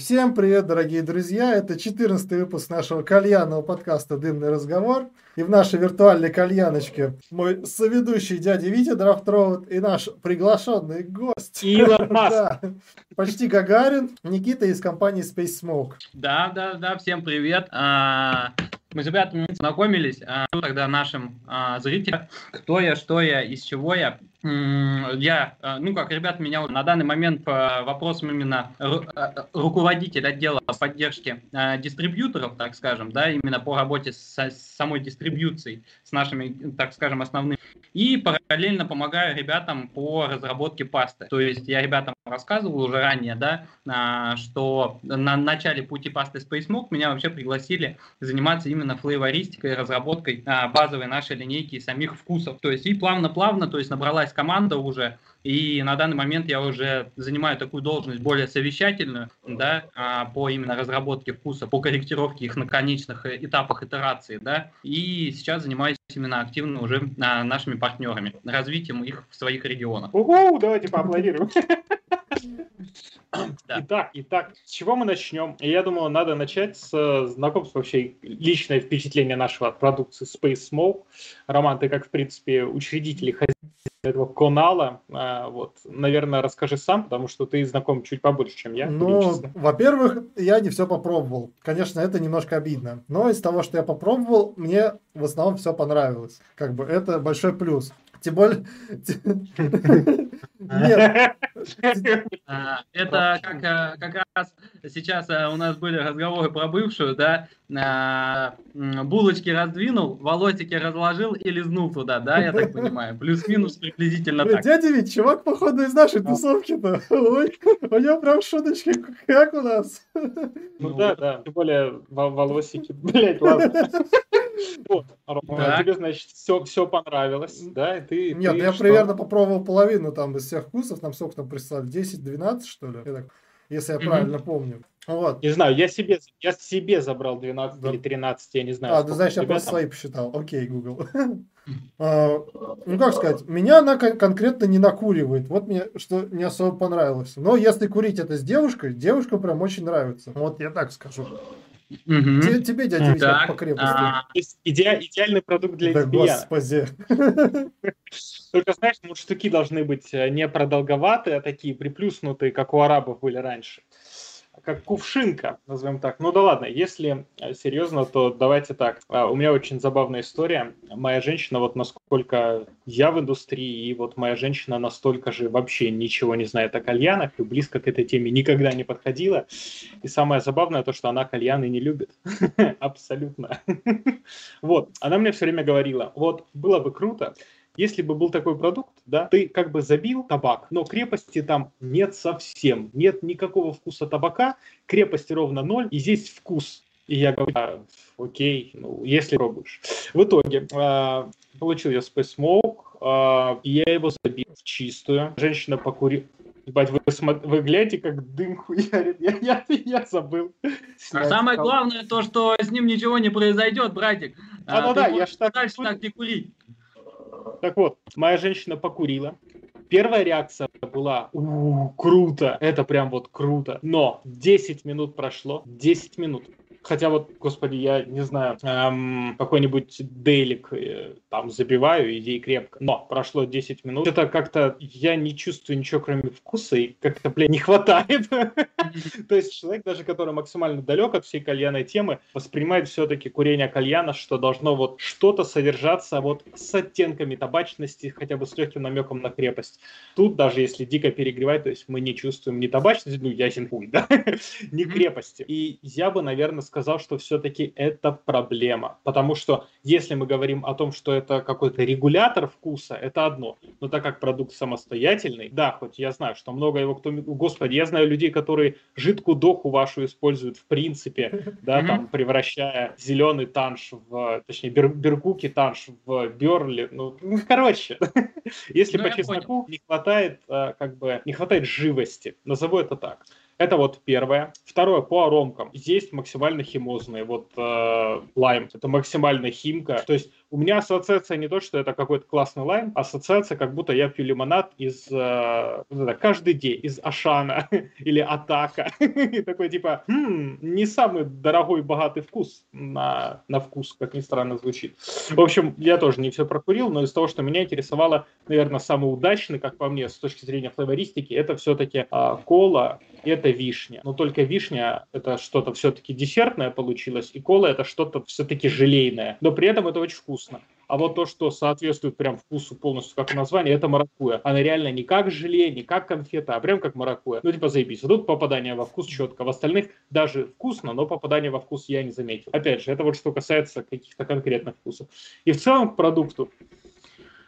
Всем привет, дорогие друзья! Это 14 выпуск нашего кальянного подкаста «Дымный разговор». И в нашей виртуальной кальяночке мой соведущий дядя Витя Драфтроуд и наш приглашенный гость. Илон Маск. Да, почти Гагарин, Никита из компании Space Smoke. Да, да, да, всем привет. А, Мы с ребятами знакомились, а, тогда нашим а, зрителям, кто я, что я, из чего я. Я, а, ну как, ребят, меня на данный момент по вопросам именно ру- а, руководитель отдела поддержки дистрибьюторов, так скажем, да, именно по работе с самой дистрибьюцией, с нашими, так скажем, основными. И параллельно помогаю ребятам по разработке пасты. То есть я ребятам рассказывал уже ранее, да, а, что на начале пути пасты Space Smoke меня вообще пригласили заниматься именно флейвористикой, разработкой а, базовой нашей линейки и самих вкусов. То есть и плавно-плавно, то есть набралась команда уже, и на данный момент я уже занимаю такую должность более совещательную, да, а, по именно разработке вкуса, по корректировке их на конечных этапах итерации, да, и сейчас занимаюсь именно активно уже а, нашими партнерами, развитием их в своих регионах. Уху, давайте поаплодируем. Да. Итак, итак, с чего мы начнем? Я думаю, надо начать с э, знакомства вообще личное впечатление нашего от продукции Space Smoke. Роман, ты как, в принципе, учредитель и хозяин этого канала, а, вот, наверное, расскажи сам, потому что ты знаком чуть побольше, чем я. Ну, во-первых, я не все попробовал. Конечно, это немножко обидно. Но из того, что я попробовал, мне в основном все понравилось. Как бы это большой плюс. Тем более... Нет, А, Это как, э, как раз сейчас э, у нас были разговоры про бывшую, да, а, булочки раздвинул, волосики разложил и лизнул туда, да, я так понимаю, плюс-минус приблизительно так. дядя Вить, чувак, походу, из нашей тусовки-то. Ой, у него прям шуточки, как у нас. Ну да, да, тем более во- волосики. Блять, ладно. Вот, Рома, тебе, значит, все, все понравилось, да? И ты, Нет, ты ну я что? примерно попробовал половину там из всех вкусов. Нам сколько там прислали? 10-12, что ли? Я так- если я Мгм. правильно помню. Вот. Не знаю, я себе, я себе забрал 12 Да. или 13, я не знаю. А, сколько знаешь, я просто там. свои посчитал. Окей, Google. А, Ну, как сказать, меня она кон- конкретно не накуривает. Вот мне что не особо понравилось. Но если курить это с девушкой, девушка прям очень нравится. Вот я так скажу. Те- Тебе, дядя Витя, по крепости. а, То есть иде- идеальный продукт для Да лесбиян. господи. Только знаешь, ну, штуки должны быть э, не продолговатые, а такие приплюснутые, как у арабов были раньше. Как кувшинка, назовем так. Ну да ладно, если э, серьезно, то давайте так. А, У меня очень забавная история. Моя женщина, вот насколько я в индустрии, и вот моя женщина настолько же вообще ничего не знает о кальянах и близко к этой теме никогда не подходила. И самое забавное то, что она кальяны не любит. Абсолютно. Вот, она мне все время говорила, вот было бы круто, если бы был такой продукт, да, ты как бы забил табак, но крепости там нет совсем, нет никакого вкуса табака, крепости ровно ноль, и здесь вкус. И я говорю, «А, окей, ну, если пробуешь. В итоге а, получил я Space Smoke, а, и я его забил в чистую. Женщина покурила. Ебать, вы, вы гляньте, как дым хуярит. Я, я, я забыл. А самое главное то, что с ним ничего не произойдет, братик. А, ну ты да, я ж так дальше так не курить. Так вот, моя женщина покурила. Первая реакция была, «У, круто, это прям вот круто. Но 10 минут прошло, 10 минут. Хотя вот, господи, я не знаю, эм, какой-нибудь дейлик э, там забиваю, иди и крепко. Но прошло 10 минут. Это как-то я не чувствую ничего, кроме вкуса, и как-то, блин, не хватает. То есть человек, даже который максимально далек от всей кальянной темы, воспринимает все-таки курение кальяна, что должно вот что-то содержаться вот с оттенками табачности, хотя бы с легким намеком на крепость. Тут даже если дико перегревать, то есть мы не чувствуем ни табачности, ну ясен хуй, да, ни крепости. И я бы, наверное, сказал, что все-таки это проблема, потому что если мы говорим о том, что это какой-то регулятор вкуса, это одно. Но так как продукт самостоятельный, да, хоть я знаю, что много его кто... Господи, я знаю людей, которые жидкую доху вашу используют в принципе, да, там, превращая зеленый танш в, точнее, бер- беркуки танш в берли, ну, ну, короче, если Ну, по чесноку не хватает, а, как бы, не хватает живости, назову это так. Это вот первое. Второе, по аромкам. Есть максимально химозные. Вот э, лайм, это максимально химка. То есть у меня ассоциация не то, что это какой-то классный лайм, ассоциация, как будто я пью лимонад из э, каждый день, из Ашана или Атака. Такой типа, хм, не самый дорогой богатый вкус на, на вкус, как ни странно звучит. В общем, я тоже не все прокурил, но из того, что меня интересовало, наверное, самый удачный, как по мне, с точки зрения флavoристики, это все-таки э, кола, это вишня. Но только вишня это что-то все-таки десертное получилось, и кола это что-то все-таки желейное. Но при этом это очень вкусно. А вот то, что соответствует прям вкусу полностью, как название, это маракуя. Она реально не как желе, не как конфета, а прям как маракуя. Ну, типа, заебись. Вот тут попадание во вкус четко. В остальных даже вкусно, но попадание во вкус я не заметил. Опять же, это вот что касается каких-то конкретных вкусов. И в целом к продукту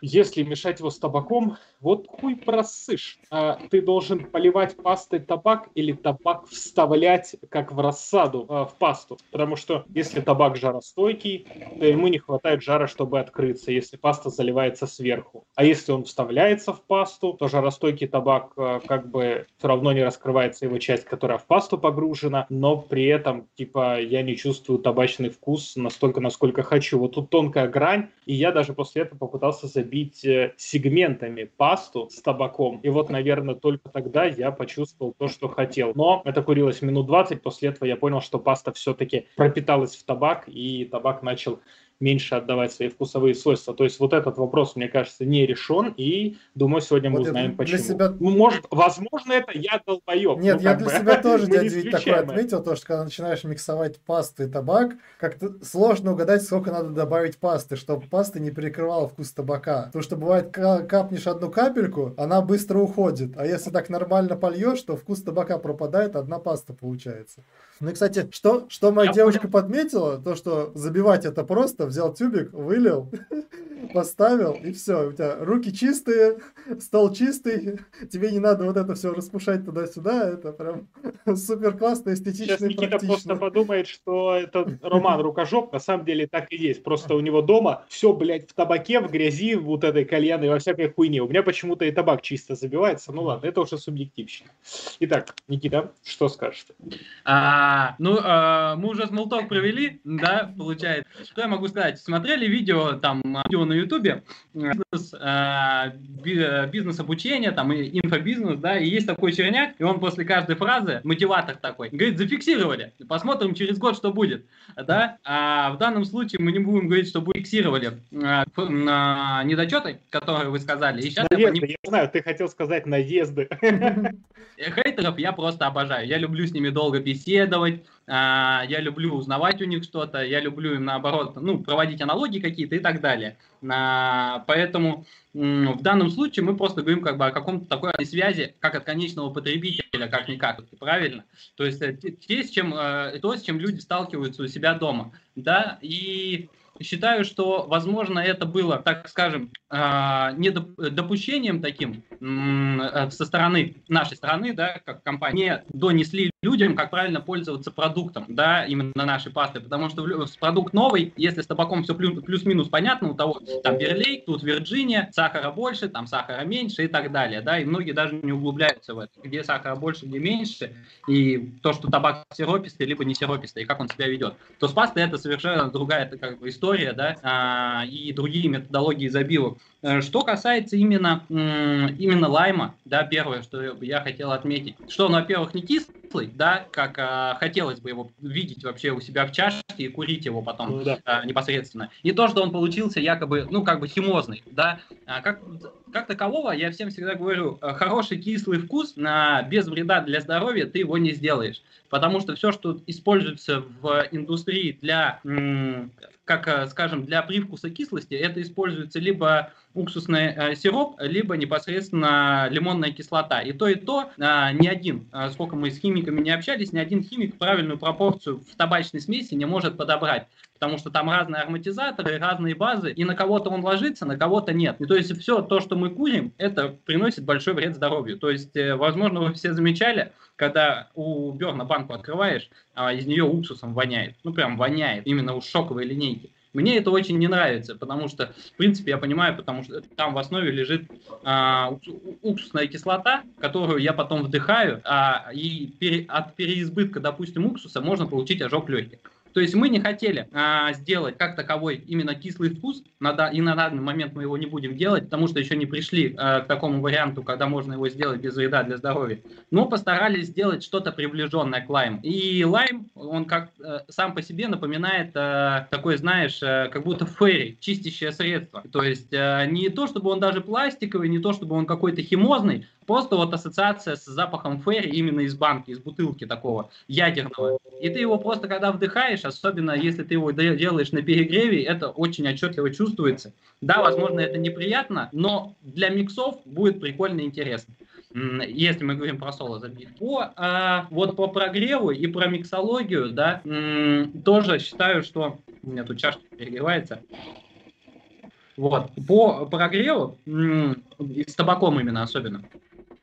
если мешать его с табаком, вот хуй просышь. А, ты должен поливать пастой табак или табак вставлять как в рассаду а, в пасту. Потому что если табак жаростойкий, то ему не хватает жара, чтобы открыться, если паста заливается сверху. А если он вставляется в пасту, то жаростойкий табак а, как бы все равно не раскрывается его часть, которая в пасту погружена, но при этом типа я не чувствую табачный вкус настолько, насколько хочу. Вот тут тонкая грань, и я даже после этого попытался забить бить э, сегментами пасту с табаком. И вот, наверное, только тогда я почувствовал то, что хотел. Но это курилось минут 20, после этого я понял, что паста все-таки пропиталась в табак, и табак начал меньше отдавать свои вкусовые свойства. То есть вот этот вопрос, мне кажется, не решен, и думаю, сегодня мы вот узнаем, почему. Себя... Ну, может, возможно, это я долбоеб. Нет, ну, я для бы, себя тоже, дядя Вить, такое отметил, то, что когда начинаешь миксовать пасту и табак, как-то сложно угадать, сколько надо добавить пасты, чтобы паста не перекрывала вкус табака. Потому что бывает, капнешь одну капельку, она быстро уходит, а если так нормально польешь, то вкус табака пропадает, одна паста получается. Ну и, кстати, что, что моя я девушка понял. подметила, то, что забивать это просто, взял тюбик, вылил, поставил, и все. У тебя руки чистые, стол чистый, тебе не надо вот это все распушать туда-сюда, это прям супер классно, эстетично Сейчас Никита просто подумает, что это Роман Рукожоп, на самом деле так и есть. Просто у него дома все, блядь, в табаке, в грязи, вот этой кальяной, во всякой хуйне. У меня почему-то и табак чисто забивается. Ну ладно, это уже субъективщина. Итак, Никита, что скажешь? А, а, ну, э, мы уже смолток провели, да, получается. Что я могу сказать? Смотрели видео, там, видео на ютубе, бизнес, э, бизнес обучения, там, и инфобизнес, да, и есть такой черняк, и он после каждой фразы, мотиватор такой, говорит, зафиксировали, посмотрим через год, что будет, да, а в данном случае мы не будем говорить, что будет фиксировали э, недочеты, которые вы сказали. И сейчас наезды, я, поним... я знаю, ты хотел сказать наезды. Хейтеров я просто обожаю, я люблю с ними долго беседовать, делать, а, я люблю узнавать у них что-то, я люблю им наоборот, ну, проводить аналогии какие-то и так далее. А, поэтому в данном случае мы просто говорим как бы о каком-то такой связи, как от конечного потребителя, как-никак, правильно? То есть э, те, с чем, э, то, с чем люди сталкиваются у себя дома, да, и считаю, что, возможно, это было, так скажем, а, недопущением таким э, со стороны нашей страны, да, как компании, не донесли людям, как правильно пользоваться продуктом, да, именно нашей пасты, потому что продукт новый, если с табаком все плюс-минус понятно, у того там Берлей, тут Вирджиния, сахара больше, там сахара меньше и так далее, да, и многие даже не углубляются в это, где сахара больше, где меньше, и то, что табак сиропистый, либо не сиропистый, и как он себя ведет, то с пастой это совершенно другая это как бы история, да, а, и другие методологии забивок. Э, что касается именно, именно лайма, да, первое, что я хотел отметить, что он, во-первых, не кислый, да, как а, хотелось бы его видеть вообще у себя в чашке и курить его потом ну, да. а, непосредственно. И то, что он получился якобы, ну, как бы химозный, да, а, как, как такового, я всем всегда говорю, э, хороший кислый вкус а, без вреда для здоровья ты его не сделаешь. Потому что все, что используется в индустрии для как, э, скажем, для привкуса кислости, это используется либо уксусный э, сироп, либо непосредственно лимонная кислота. И то, и то э, ни один, сколько мы с химиками не общались, ни один химик правильную пропорцию в табачной смеси не может подобрать. Потому что там разные ароматизаторы, разные базы, и на кого-то он ложится, на кого-то нет. И то есть все то, что мы курим, это приносит большой вред здоровью. То есть, э, возможно, вы все замечали, когда у Берна банку открываешь, а из нее уксусом воняет. Ну, прям воняет, именно у шоковой линейки. Мне это очень не нравится, потому что, в принципе, я понимаю, потому что там в основе лежит а, уксусная кислота, которую я потом вдыхаю, а, и пере, от переизбытка, допустим, уксуса можно получить ожог легких. То есть мы не хотели а, сделать как таковой именно кислый вкус, на, и на данный момент мы его не будем делать, потому что еще не пришли а, к такому варианту, когда можно его сделать без вреда для здоровья. Но постарались сделать что-то приближенное к лайму. И лайм, он как а, сам по себе напоминает а, такой, знаешь, а, как будто ферри, чистящее средство. То есть а, не то, чтобы он даже пластиковый, не то, чтобы он какой-то химозный, Просто вот ассоциация с запахом ферри именно из банки, из бутылки такого ядерного. И ты его просто когда вдыхаешь, особенно если ты его делаешь на перегреве, это очень отчетливо чувствуется. Да, возможно, это неприятно, но для миксов будет прикольно и интересно если мы говорим про соло забит. По, а, вот по прогреву и про миксологию, да, тоже считаю, что... У меня тут чашка перегревается. Вот. По прогреву, с табаком именно особенно,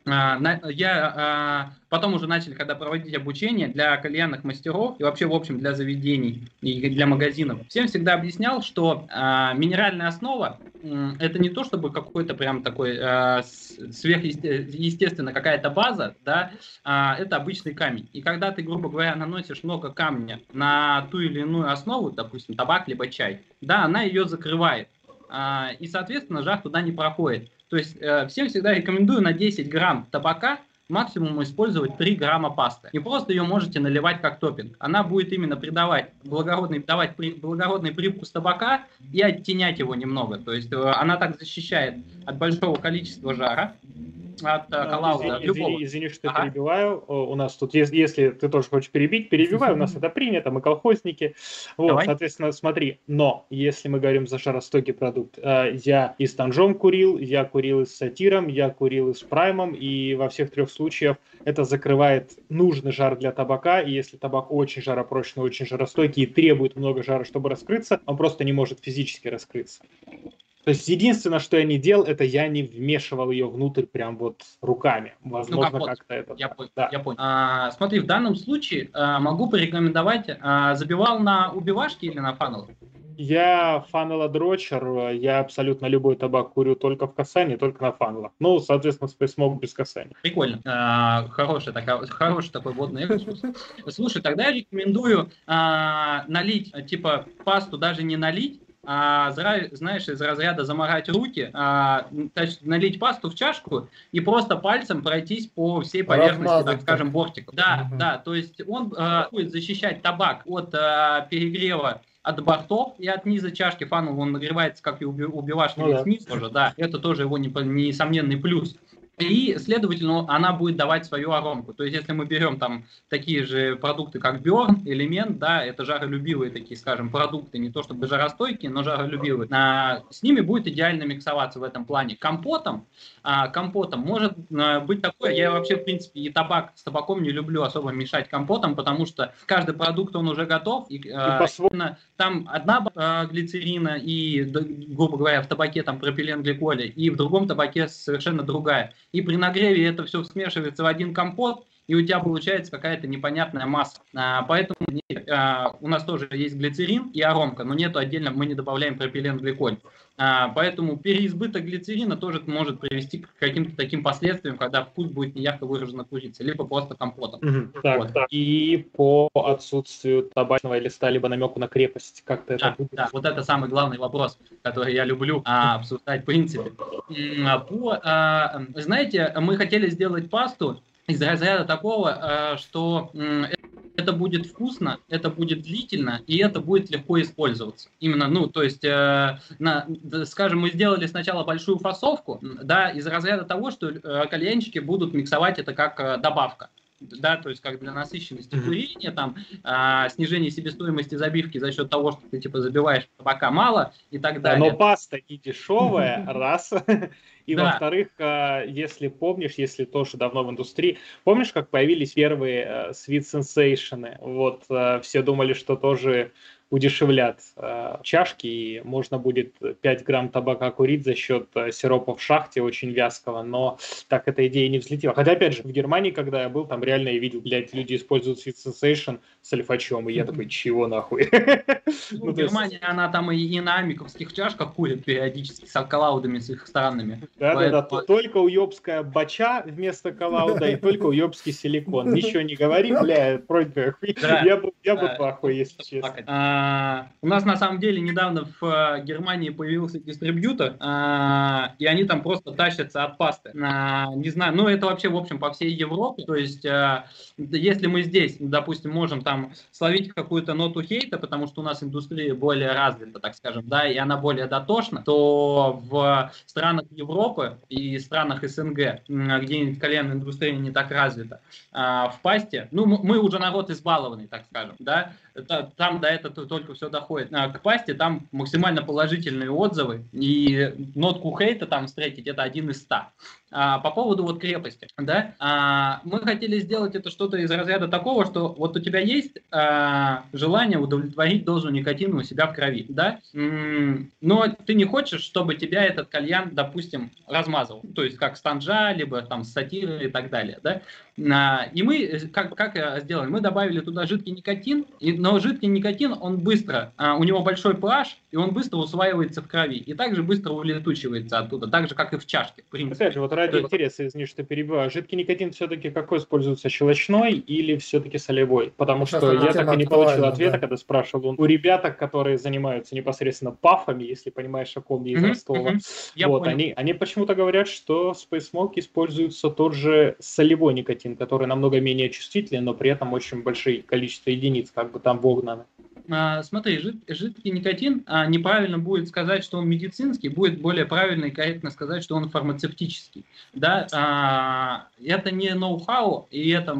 я а, потом уже начали, когда проводить обучение для кальянных мастеров и вообще, в общем, для заведений и для магазинов, всем всегда объяснял, что а, минеральная основа это не то, чтобы какой-то прям такой сверхъестественно какая-то база, да, это обычный камень. И когда ты, грубо говоря, наносишь много камня на ту или иную основу, допустим, табак либо чай, да, она ее закрывает. И, соответственно, жар туда не проходит. То есть э, всем всегда рекомендую на 10 грамм табака максимум использовать 3 грамма пасты. Не просто ее можете наливать как топпинг. Она будет именно придавать благородный, давать при, благородный привкус табака и оттенять его немного. То есть э, она так защищает от большого количества жара от э, Калауза. Извини, извини, извини, что ага. перебиваю. У нас тут, если, если ты тоже хочешь перебить, перебивай, у нас это принято, мы колхозники. Вот, Давай. соответственно, смотри, но если мы говорим за жаростойкий продукт, э, я и с Танжом курил, я курил и с Сатиром, я курил и с Праймом, и во всех трех случаях это закрывает нужный жар для табака, и если табак очень жаропрочный, очень жаростойкий и требует много жара, чтобы раскрыться, он просто не может физически раскрыться. То есть единственное, что я не делал, это я не вмешивал ее внутрь прям вот руками. Возможно, ну, как как-то это. Я, понял. Да. я понял. А, смотри, в данном случае а, могу порекомендовать, а, забивал на убивашки или на фанел? Я фанела-дрочер, я абсолютно любой табак курю только в касании, только на фанелах. Ну, соответственно, смог без касания. Прикольно. А, хороший, такая, хороший такой водный экскурс. Слушай, тогда я рекомендую а, налить, типа, пасту даже не налить, а, знаешь, из разряда заморать руки, а, налить пасту в чашку и просто пальцем пройтись по всей поверхности, Размазать, так скажем, бортика. Да, угу. да, то есть он а, будет защищать табак от а, перегрева от бортов и от низа чашки фанул он нагревается, как и убивашь ну, да. низ тоже, да, это тоже его несомненный плюс и, следовательно, она будет давать свою аромку. То есть, если мы берем там такие же продукты, как Бёрн, Элемент, да, это жаролюбивые такие, скажем, продукты, не то чтобы жаростойкие, но жаролюбивые, а, с ними будет идеально миксоваться в этом плане. Компотом, а, компотом может а, быть такое, я вообще, в принципе, и табак с табаком не люблю особо мешать компотом, потому что каждый продукт, он уже готов, и, а, там одна а, глицерина и, грубо говоря, в табаке там пропилен гликоля, и в другом табаке совершенно другая и при нагреве это все смешивается в один компот, и у тебя получается какая-то непонятная масса. А, поэтому а, у нас тоже есть глицерин и аромка, но нету отдельно, мы не добавляем пропиленгликоль. А, поэтому переизбыток глицерина тоже может привести к каким-то таким последствиям, когда вкус будет неярко выражен от курицы, либо просто компотом. Угу, так, вот. так. И по отсутствию табачного листа, либо намеку на крепость, как-то да, это будет? Да, вот это самый главный вопрос, который я люблю а, обсуждать в принципе. А, по, а, знаете, мы хотели сделать пасту, из разряда такого, э, что это будет вкусно, это будет длительно, и это будет легко использоваться. Именно, ну, то есть, э, на, скажем, мы сделали сначала большую фасовку, да, из разряда того, что э, кальянщики будут миксовать это как э, добавка да, то есть как для насыщенности курения, там, а, снижение себестоимости забивки за счет того, что ты, типа, забиваешь табака мало и так далее. Но паста не дешевая, раз, и да. во-вторых, а, если помнишь, если тоже давно в индустрии, помнишь, как появились первые uh, Sweet Sensation? Вот, uh, все думали, что тоже удешевлят э, чашки, и можно будет 5 грамм табака курить за счет э, сиропа в шахте очень вязкого, но так эта идея не взлетела. Хотя, опять же, в Германии, когда я был, там реально я видел, блядь, люди используют Sweet Sensation с альфачом, и я такой, чего нахуй? Ну, Германия, она там и на амиковских чашках курит периодически с коллаудами с их странными. Да-да-да, только уебская бача вместо коллауда и только уебский силикон. Ничего не говори, бля, просьба, я бы пахуй, если честно. А, у нас на самом деле недавно в э, Германии появился дистрибьютор, а, и они там просто тащатся от пасты. А, не знаю, ну это вообще, в общем, по всей Европе. То есть, если мы здесь, допустим, можем там словить какую-то ноту хейта, потому что у нас индустрия более развита, так скажем, да, и она более дотошна, то в странах Европы и странах СНГ, где коленная индустрия не так развита, в пасте, ну, мы уже народ избалованный, так скажем, да, там до этого только все доходит. А к пасте там максимально положительные отзывы, и нотку хейта там встретить это один из ста. А, по поводу вот крепости, да, а, мы хотели сделать это что-то из разряда такого, что вот у тебя есть а, желание удовлетворить дозу никотина у себя в крови, да, но ты не хочешь, чтобы тебя этот кальян, допустим, размазал, то есть как станжа, либо там сатиры и так далее, да, а, и мы э, как, как сделали, мы добавили туда жидкий никотин, и, но жидкий никотин, он быстро, а, у него большой pH, и он быстро усваивается в крови, и также быстро улетучивается оттуда, так же, как и в чашке, в. Опять же, вот ради интереса, извини, что перебиваю, жидкий никотин все-таки какой используется, щелочной или все-таки солевой? Потому Сейчас что я так и не получил ответа, да. когда спрашивал у ребят, которые занимаются непосредственно пафами, если понимаешь, о ком я из Ростова. Вот, они, они почему-то говорят, что в Space Smoke используется тот же солевой никотин, который намного менее чувствителен, но при этом очень большое количество единиц, как бы там вогнано. А, смотри, жид, жидкий никотин, а, неправильно будет сказать, что он медицинский, будет более правильно и корректно сказать, что он фармацевтический. Да? А, это не ноу-хау, и это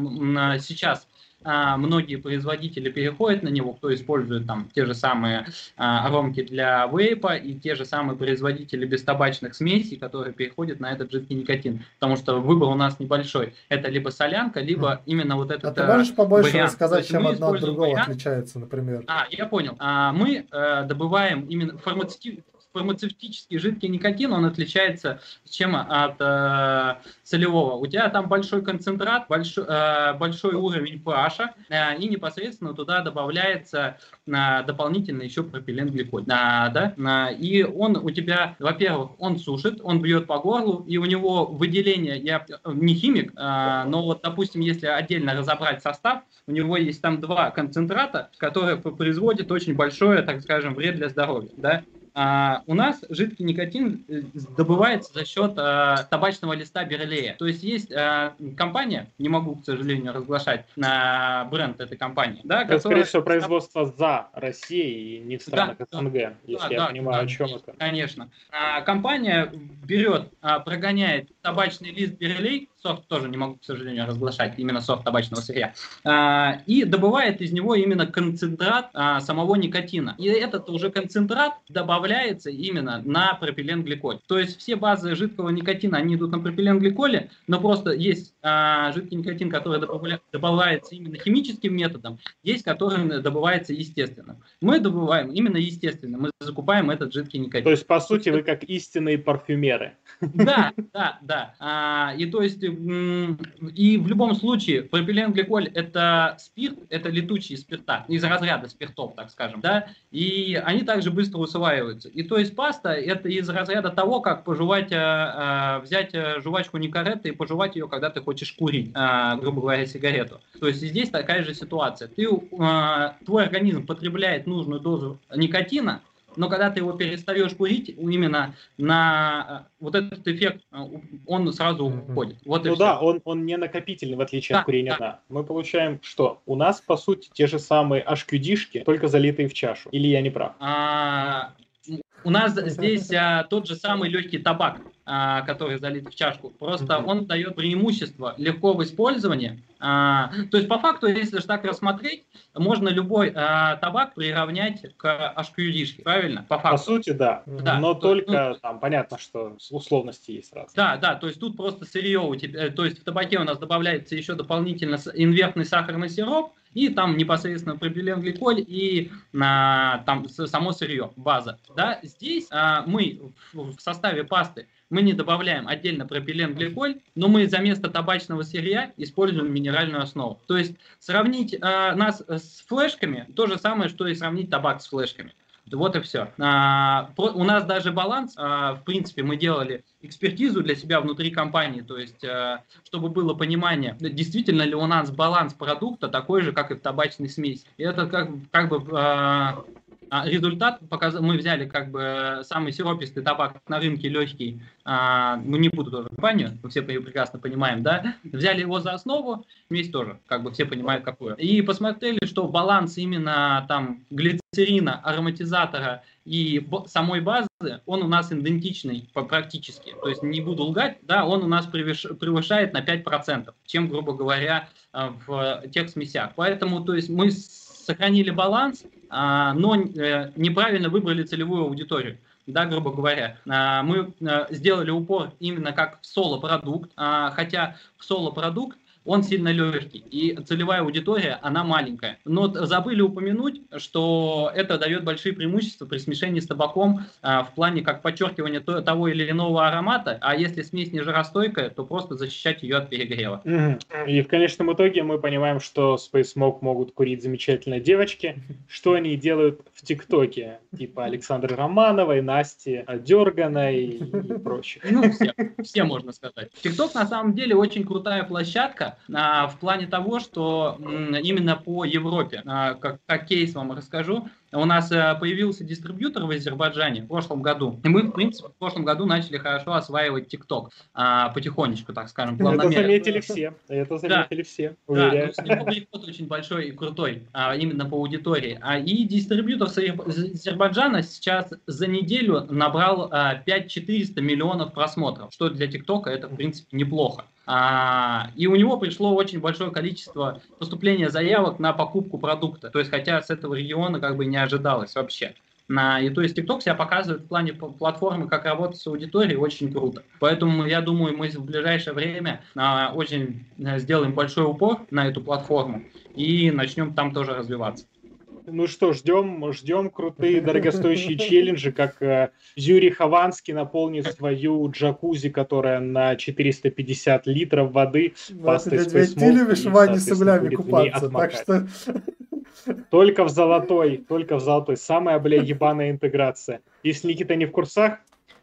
сейчас многие производители переходят на него, кто использует там те же самые а, аромки для вейпа и те же самые производители бестабачных смесей, которые переходят на этот жидкий никотин, потому что выбор у нас небольшой. Это либо солянка, либо именно вот этот А ты можешь побольше вариант. рассказать, чем одно от другого вариант. отличается, например? А, я понял. А, мы э, добываем именно фармацевтический фармацевтический жидкий никотин, он отличается чем от э, солевого. У тебя там большой концентрат, большой, э, большой уровень pH, э, и непосредственно туда добавляется э, дополнительно еще пропиленгликоль. Э, да? э, и он у тебя, во-первых, он сушит, он бьет по горлу, и у него выделение, я не химик, э, но вот, допустим, если отдельно разобрать состав, у него есть там два концентрата, которые производят очень большое, так скажем, вред для здоровья. Да? А, у нас жидкий никотин э, добывается за счет а, табачного листа Берлея. То есть есть а, компания, не могу, к сожалению, разглашать на бренд этой компании. Да, это, которая... скорее всего, производство за Россией и не в странах да, СНГ, да, если да, я да, понимаю, да, о чем это. Конечно. А, компания берет, а, прогоняет табачный лист Берлей, софт тоже не могу, к сожалению, разглашать, именно софт табачного сырья, а, и добывает из него именно концентрат а, самого никотина. И этот уже концентрат добавляется именно на пропиленгликоль. То есть все базы жидкого никотина, они идут на пропиленгликоле, но просто есть а, жидкий никотин, который добавля, добавляется именно химическим методом, есть который добывается естественно. Мы добываем именно естественно, мы закупаем этот жидкий никотин. То есть, по сути, вы как истинные парфюмеры. Да, да, да. А, и то есть, и в любом случае, пропиленгликоль это спирт, это летучие спирта, из разряда спиртов, так скажем, да, и они также быстро усваиваются. И то есть паста это из разряда того, как пожевать, а, а, взять э, жвачку Никаретты и пожевать ее, когда ты хочешь курить, а, грубо говоря, сигарету. То есть здесь такая же ситуация. Ты, а, твой организм потребляет нужную дозу никотина, но когда ты его перестаешь курить, именно на э, вот этот эффект, э, он сразу уходит. Вот ну да, он, он не накопительный, в отличие да, от курения. Да. Мы получаем что? У нас, по сути, те же самые HQD-шки, только залитые в чашу. Или я не прав? А, У нас здесь а, тот же самый легкий табак, а, который залит в чашку. Просто mm-hmm. он дает преимущество легко в использовании. А, то есть, по факту, если же так рассмотреть, можно любой а, табак приравнять к HQD, правильно? По, факту. по сути, да. да. Но то, только ну, там понятно, что условности есть раз. Да, да, то есть тут просто сырье у тебя, то есть в табаке у нас добавляется еще дополнительно инвертный сахарный сироп, и там непосредственно пропиленгликоль и а, там само сырье, база. Да? Здесь а, мы в, составе пасты мы не добавляем отдельно пропиленгликоль, но мы за место табачного сырья используем минеральную основу. То есть сравнить а, нас с флешками то же самое, что и сравнить табак с флешками. Вот и все. А, у нас даже баланс, а, в принципе, мы делали экспертизу для себя внутри компании, то есть, а, чтобы было понимание, действительно ли у нас баланс продукта такой же, как и в табачной смеси. И это как, как бы а результат показ... мы взяли как бы самый сиропистый табак на рынке легкий, а, ну не буду тоже компанию, мы все прекрасно понимаем, да, взяли его за основу, смесь тоже, как бы все понимают какую. И посмотрели, что баланс именно там глицерина, ароматизатора и самой базы, он у нас идентичный практически. То есть не буду лгать, да, он у нас превышает на 5%, чем, грубо говоря, в тех смесях. Поэтому, то есть мы сохранили баланс, а, но э, неправильно выбрали целевую аудиторию. Да, грубо говоря, а, мы э, сделали упор именно как в соло-продукт, а, хотя в соло-продукт он сильно легкий, и целевая аудитория, она маленькая. Но забыли упомянуть, что это дает большие преимущества при смешении с табаком а, в плане как подчеркивания то, того или иного аромата, а если смесь не жаростойкая, то просто защищать ее от перегрева. И в конечном итоге мы понимаем, что Space Smoke могут курить замечательные девочки, что они делают в ТикТоке, типа Александры Романовой, Насти Дерганой и прочее. Ну, все, все можно сказать. ТикТок на самом деле очень крутая площадка, а, в плане того, что именно по Европе, а, как, как кейс вам расскажу, у нас э, появился дистрибьютор в Азербайджане в прошлом году. И мы, в принципе, в прошлом году начали хорошо осваивать TikTok. А, потихонечку, так скажем, Это заметили все. Это заметили да. все. Уверяю. Да, то есть очень большой и крутой, а, именно по аудитории. А, и дистрибьютор с Азербайджана сейчас за неделю набрал а, 5400 миллионов просмотров, что для TikTok это, в принципе, неплохо. А, и у него пришло очень большое количество поступления заявок на покупку продукта. То есть, хотя с этого региона как бы не ожидалось вообще. На, и то есть TikTok себя показывает в плане платформы, как работать с аудиторией, очень круто. Поэтому я думаю, мы в ближайшее время а, очень э, сделаем большой упор на эту платформу и начнем там тоже развиваться. Ну что, ждем, ждем крутые дорогостоящие челленджи, как э, Юрий Хованский наполнит свою джакузи, которая на 450 литров воды пастой Ты любишь в ванне с углями купаться, так что... Только в золотой, только в золотой. Самая, бля, ебаная интеграция. Если Никита не в курсах,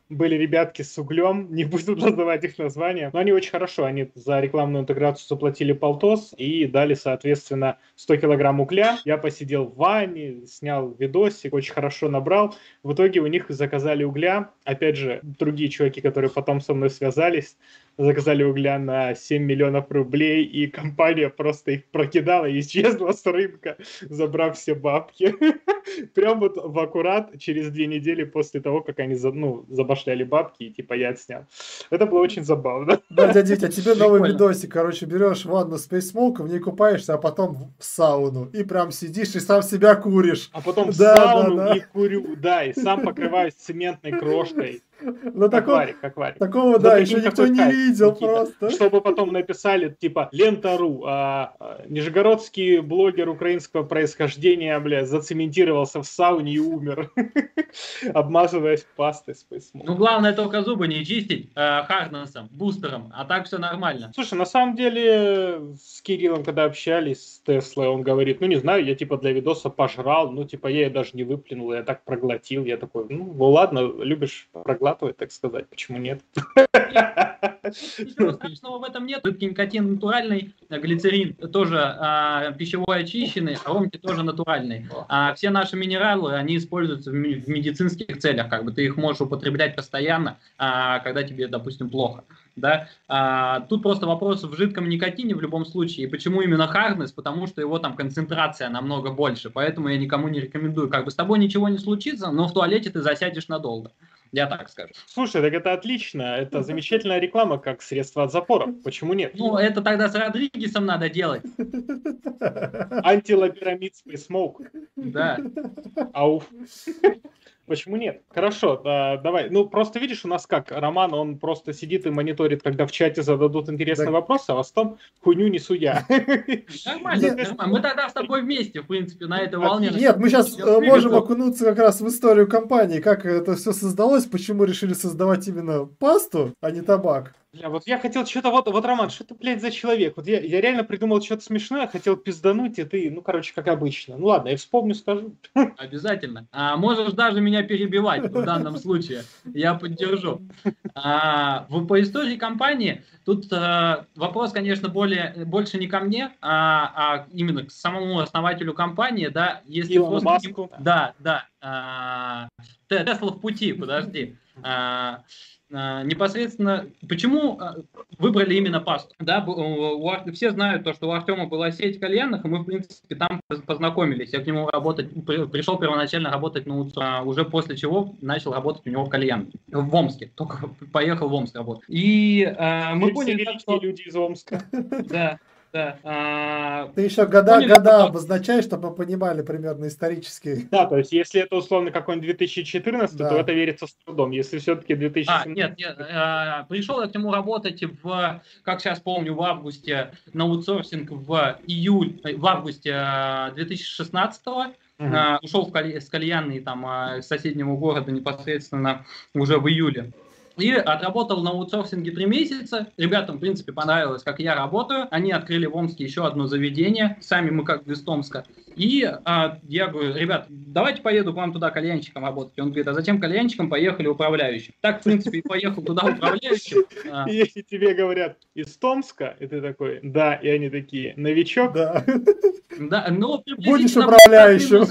были ребятки с углем, не буду называть их названия, но они очень хорошо, они за рекламную интеграцию заплатили полтос и дали, соответственно, 100 килограмм угля. Я посидел в ванне, снял видосик, очень хорошо набрал. В итоге у них заказали угля, опять же, другие чуваки, которые потом со мной связались, заказали угля на 7 миллионов рублей, и компания просто их прокидала и исчезла с рынка, забрав все бабки. Прям вот в аккурат через две недели после того, как они ну, забашляли бабки, и типа я отснял. Это было очень забавно. Да, дядя Витя, а тебе новый видосик, короче, берешь ванну Space Smoke, в ней купаешься, а потом в сауну, и прям сидишь и сам себя куришь. А потом да, в сауну да, да. и курю, да, и сам покрываюсь цементной крошкой. Ну, как такого, варик, как варик. Такого, ну, да, еще никто не видел Никита. просто. Чтобы потом написали, типа, Лента.ру, а, а, нижегородский блогер украинского происхождения, бля, зацементировался в сауне и умер, обмазываясь пастой Space Ну, главное только зубы не чистить э, Харнесом, бустером, а так все нормально. Слушай, на самом деле, с Кириллом, когда общались с Теслой, он говорит, ну, не знаю, я, типа, для видоса пожрал, ну, типа, я ее даже не выплюнул, я так проглотил, я такой, ну, ну ладно, любишь проглотить проглатывать, так сказать. Почему нет? Ничего страшного в этом нет. Жидкий никотин натуральный, глицерин тоже а, пищевой очищенный, аромки тоже натуральные. А все наши минералы, они используются в, медицинских целях. Как бы ты их можешь употреблять постоянно, а, когда тебе, допустим, плохо. да, а, тут просто вопрос в жидком никотине в любом случае, и почему именно hardness, потому что его там концентрация намного больше, поэтому я никому не рекомендую, как бы с тобой ничего не случится, но в туалете ты засядешь надолго. Я так скажу. Слушай, так это отлично. Это замечательная реклама как средство от запора. Почему нет? Ну, это тогда с Родригесом надо делать. Антилабирамид Space Smoke. Да. Ауф. Почему нет? Хорошо, да, давай. Ну, просто видишь, у нас как, Роман, он просто сидит и мониторит, когда в чате зададут интересные Да. вопросы, а в остальном хуйню несу я. Нормально, Нет. нормально. Мы тогда с тобой вместе, в принципе, на этой волне. Нет, мы сейчас Я можем окунуться как раз в историю компании, как это все создалось, почему решили создавать именно пасту, а не табак. Бля, вот я хотел что-то, вот, вот, Роман, что ты, блядь, за человек? Вот я, я реально придумал что-то смешное, хотел пиздануть, и ты, ну, короче, как обычно. Ну, ладно, я вспомню, скажу. Обязательно. А, можешь даже меня перебивать в данном случае. Я поддержу. А, в- по истории компании тут а, вопрос, конечно, более, больше не ко мне, а, а именно к самому основателю компании, да, если Илону просто- Маску. Да, да. а, Те- Тесла в пути, подожди. А, непосредственно, почему а, выбрали именно пасту? Да, у все знают то, что у Артема была сеть кальянных, и мы, в принципе, там поз- познакомились. Я к нему работать, при- пришел первоначально работать на УЦ, а уже после чего начал работать у него в кальян. В Омске. Только поехал в Омск работать. И а, мы все поняли, что... люди из Омска. Да, да. а, Ты еще года, Поняли, года что- обозначаешь, чтобы мы понимали примерно исторически. Да, то есть, если это условно какой-нибудь 2014, Да. то это верится с трудом. Если все-таки 2017... А, нет, нет, э, пришел я к нему работать в, как сейчас помню, в августе на аутсорсинг в июль, э, в августе э, 2016 Мгм. Э, ушел в каль- с кальянной там из соседнего города непосредственно уже в июле. И отработал на аутсорсинге три месяца. Ребятам, в принципе, понравилось, как я работаю. Они открыли в Омске еще одно заведение. Сами мы как из Томска. И а, я говорю, ребят, давайте поеду к вам туда кальянщиком работать. Он говорит, а зачем кальянщиком? Поехали управляющим. Так, в принципе, и поехал туда управляющим. А, И Если тебе говорят из Томска, и ты такой, да, и они такие, новичок, Да. Да, ну, Будешь управляющим.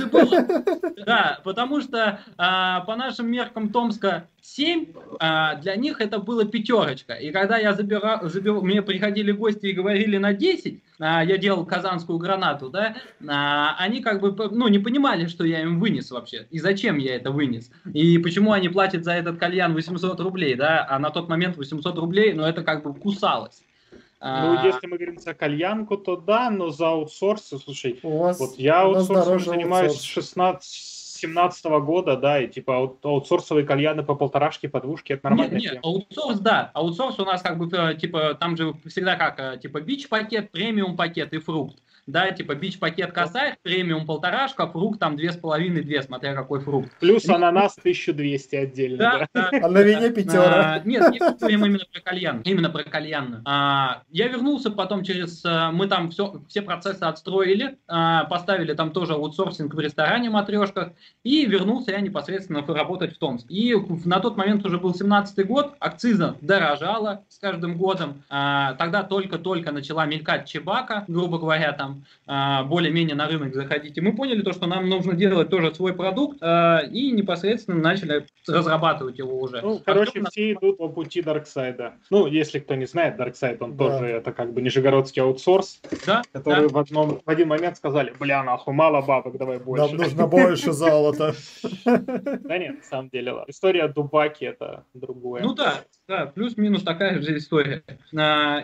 Да, потому что а, по нашим меркам Томска 7, а, для них это было пятерочка. И когда я забирал, забирал, мне приходили гости и говорили на 10, а, я делал казанскую гранату, да, а, они как бы ну, не понимали, что я им вынес вообще, и зачем я это вынес, и почему они платят за этот кальян 800 рублей, да, а на тот момент 800 рублей, ну, это как бы кусалось. ну, А, если мы говорим за кальянку, то да, но за аутсорсы, слушай, У вас вот я аутсорсом занимаюсь с аутсорс. 16 17 года, да, и типа аут- аутсорсовые кальяны по полторашке, по двушке, это нормальная Нет, нет, тема. аутсорс, да. Аутсорс у нас как бы, э, типа, там же всегда как, э, типа, бич-пакет, премиум-пакет и фрукт. Да, типа, бич-пакет косарь, премиум полторашка, фрукт там две с половиной, две, смотря какой фрукт. Плюс ананас 1200 отдельно, да. Да, да. А на вине А, пятера. Нет, не говорим именно про кальян, именно про кальянную. А, я вернулся потом через, э, мы там все, все процессы отстроили, а, поставили там тоже аутсорсинг в ресторане матрешках, и вернулся я непосредственно работать в Томск. И на тот момент уже был 17-й год, акциза дорожала с каждым годом, А, тогда только-только начала мелькать чебака, грубо говоря, там а, более-менее на рынок заходить. И мы поняли то, что нам нужно делать тоже свой продукт, а, и непосредственно начали разрабатывать его уже. Ну, А короче, все идут по пути Дарксайда. Ну, если кто не знает, Дарксайд, он Да. тоже, это как бы нижегородский аутсорс, Да, которые да. в, одном, в один момент сказали, бля, нахуй, мало бабок, давай больше. Нам нужно больше золота. Да нет, на самом деле. История Дубаки это другое. Ну да, да, плюс-минус такая же история.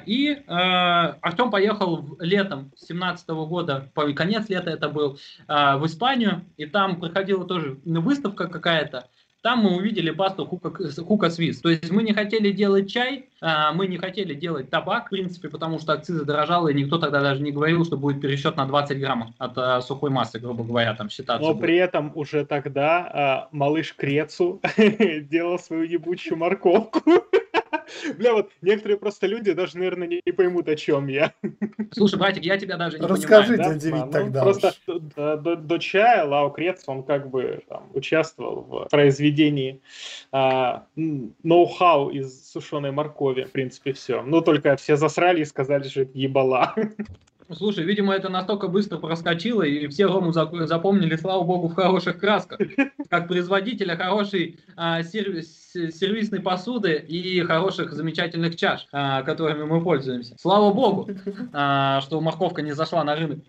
И Артем поехал в- летом 17 года, по- конец лета это был, а, в Испанию, и там проходила тоже выставка какая-то. Там мы увидели пасту Хука, Хука Свис. То есть мы не хотели делать чай, а, мы не хотели делать табак, в принципе, потому что акциза дорожала, и никто тогда даже не говорил, что будет пересчет на 20 граммов от а, сухой массы, грубо говоря, там считаться. Но будет. при этом уже тогда малыш Крецу делал свою ебучую морковку. Бля, вот некоторые просто люди даже, наверное, не, не поймут, о чем я. Слушай, братик, я тебя даже не Расскажи. понимаю. Дядя Вить Ну, тогда Просто до, до- до- чая Лао Крец, он как бы там, участвовал в произведении а, ноу-хау из сушеной моркови, в принципе, все. Ну, только все засрали и сказали, что это ебала. Слушай, видимо, это настолько быстро проскочило, и все Рому запомнили, слава богу, в хороших красках. Как производителя хорошей а, сервис, сервисной посуды и хороших замечательных чаш, а, которыми мы пользуемся. Слава богу, а, что морковка не зашла на рынок.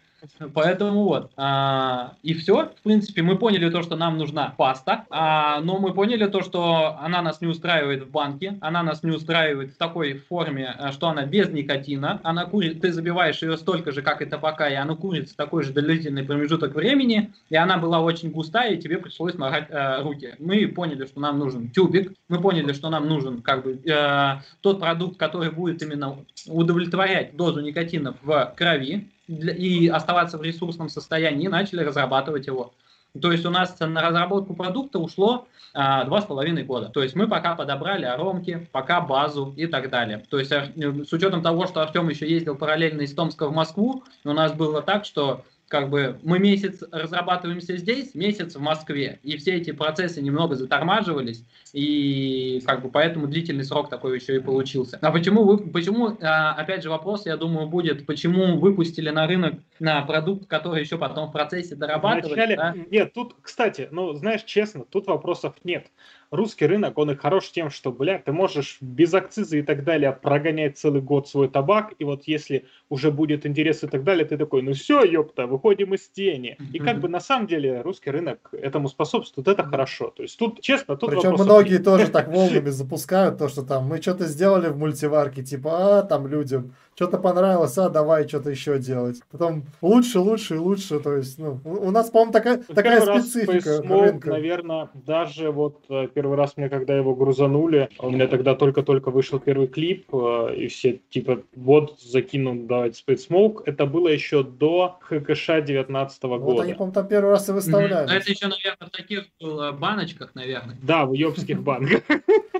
Поэтому вот. А, и все. В принципе, мы поняли то, что нам нужна паста, а, но мы поняли то, что она нас не устраивает в банке, она нас не устраивает в такой форме, а, что она без никотина. Она курит, ты забиваешь ее столько же, как и табака, и она курится такой же длительный промежуток времени, и она была очень густая, и тебе пришлось морать э, руки. Мы поняли, что нам нужен тюбик, мы поняли, что нам нужен как бы э, тот продукт, который будет именно удовлетворять дозу никотина в крови, и оставаться в ресурсном состоянии, и начали разрабатывать его. То есть у нас на разработку продукта ушло а, два с половиной года. То есть мы пока подобрали аромки, пока базу и так далее. То есть э, с учетом того, что Артем еще ездил параллельно из Томска в Москву, у нас было так, что как бы мы месяц разрабатываемся здесь, месяц в Москве, и все эти процессы немного затормаживались, и как бы поэтому длительный срок такой еще и получился. А почему вы, почему, а, опять же вопрос, я думаю, будет, почему выпустили на рынок на продукт, который еще потом в процессе дорабатывать? Вначале... Да? Нет, тут, кстати, ну знаешь, честно, тут вопросов нет русский рынок, он и хорош тем, что, бля, ты можешь без акциза и так далее прогонять целый год свой табак, и вот если уже будет интерес и так далее, ты такой, ну все, ёпта, выходим из тени. И как бы на самом деле русский рынок этому способствует, это хорошо. То есть тут, честно, тут Причем многие нет. тоже так волнами запускают, то, что там мы что-то сделали в мультиварке, типа, а, там людям что-то понравилось, а давай что-то еще делать. Потом лучше, лучше и лучше. То есть, ну, у нас, по-моему, такая, такая специфика Smoke, рынка. Наверное, даже вот э, первый раз мне, когда его грузанули, у меня тогда только-только вышел первый клип, э, и все типа, вот закинул, давайте Space Smoke. Это было еще до ХКШ 19 года. Вот они, по-моему, там первый раз и выставляли. Mm-hmm. Это еще, наверное, в таких э, баночках, наверное. Да, в ёбских банках.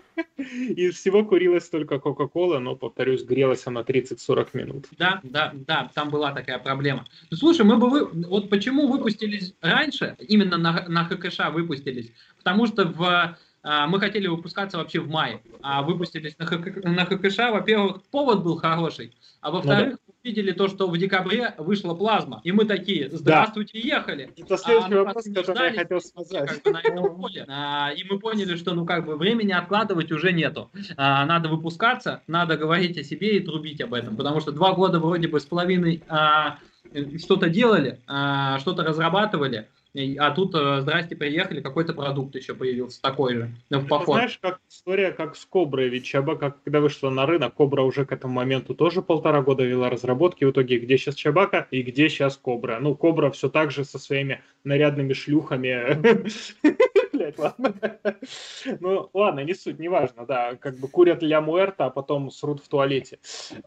Из всего курилась только Кока-Кола, но, повторюсь, грелась она 30-40 минут. Да, да, да, там была такая проблема. Ну, слушай, мы бы вы... вот почему выпустились раньше, именно на, на ХКШ выпустились, потому что в мы хотели выпускаться вообще в мае, а выпустились на, ХК, на ХКШ. Во-первых, повод был хороший, а во-вторых, ну, да. увидели то, что в декабре вышла плазма. И мы такие, здравствуйте, да. ехали. Это следующий а, вопрос, который я хотел сказать. Как бы, на этом поле. А, и мы поняли, что ну как бы времени откладывать уже нету. А, надо выпускаться, надо говорить о себе и трубить об этом. Потому что два года вроде бы с половиной а, что-то делали, а, что-то разрабатывали, а тут, э, здрасте, приехали, какой-то продукт еще появился такой же. Ну, в поход. знаешь, как история, как с Коброй. Ведь Чаба, как, когда вышла на рынок, Кобра уже к этому моменту тоже полтора года вела разработки. В итоге, где сейчас Чабака и где сейчас Кобра? Ну, Кобра все так же со своими нарядными шлюхами. Блять, ладно. Ну, ладно, не суть, не важно, да. Как бы курят ля муэрта, а потом срут в туалете.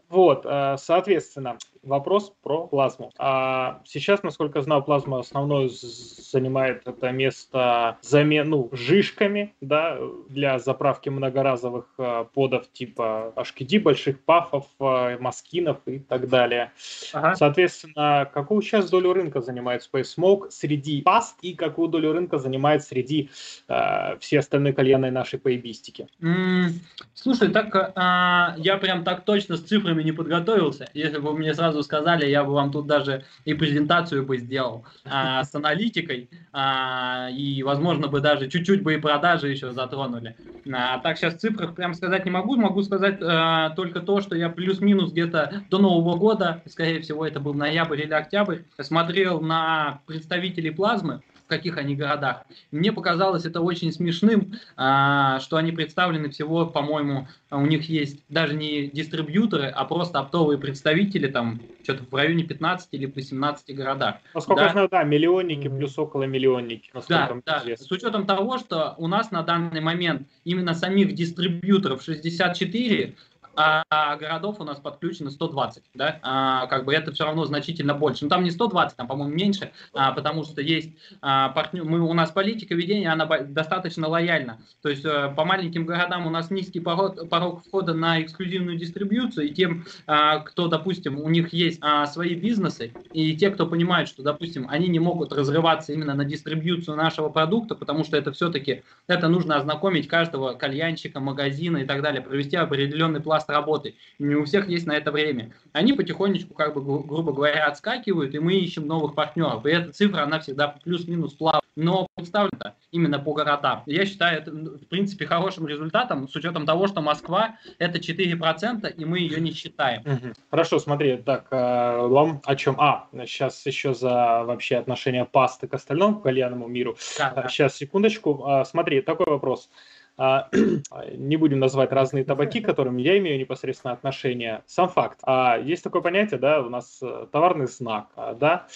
Вот, э, соответственно, вопрос про плазму. А сейчас, насколько знаю, плазма основной занимает это место замен, ну, жишками, да, для заправки многоразовых э, подов типа HKD, больших пафов, э, маскинов и так далее. Ага. Соответственно, какую сейчас долю рынка занимает Space Smoke среди паст и какую долю рынка занимает среди э, все остальные кальянные нашей поебистики? Mm, слушай, так э, я прям так точно с цифрами не подготовился. Если бы мне сразу сказали, я бы вам тут даже и презентацию бы сделал э, с аналитикой, э, и, возможно, бы даже чуть-чуть бы и продажи еще затронули. А так сейчас в цифрах прям сказать не могу, могу сказать э, только то, что я плюс-минус где-то до Нового года, скорее всего, это был ноябрь или октябрь, смотрел на представителей плазмы, в каких они городах. Мне показалось это очень смешным, а, что они представлены всего, по-моему, у них есть даже не дистрибьюторы, а просто оптовые представители, там, что-то в районе 15 или 18 городах. Насколько да? я знаю, да, миллионники плюс около миллионники. Да, да. С учетом того, что у нас на данный момент именно самих дистрибьюторов 64, а городов у нас подключено 120, да, а, как бы это все равно значительно больше. Но ну, там не 120, там, по-моему, меньше, а, потому что есть а, партнер, мы, у нас политика ведения, она достаточно лояльна. То есть а, по маленьким городам у нас низкий порог, порог входа на эксклюзивную дистрибьюцию, и тем, а, кто, допустим, у них есть а, свои бизнесы, и те, кто понимает, что, допустим, они не могут разрываться именно на дистрибьюцию нашего продукта, потому что это все-таки, это нужно ознакомить каждого кальянщика, магазина и так далее, провести определенный пласт масса работы, не у всех есть на это время. Они потихонечку, как бы, гру- грубо говоря, отскакивают, и мы ищем новых партнеров. И эта цифра, она всегда плюс-минус плавает. Но представлена именно по городам. Я считаю это, ну, в принципе, хорошим результатом, с учетом того, что Москва это 4%, и мы ее не считаем. Хорошо, смотри, так, э, вам о чем? А, сейчас еще за вообще отношение пасты к остальному, кальянному миру. Да, да. Сейчас, секундочку. А, Смотри, такой вопрос. А, Не будем называть разные табаки, к которым я имею непосредственно отношение. Сам факт. А, Есть такое понятие, да, у нас э, товарный знак, а, да,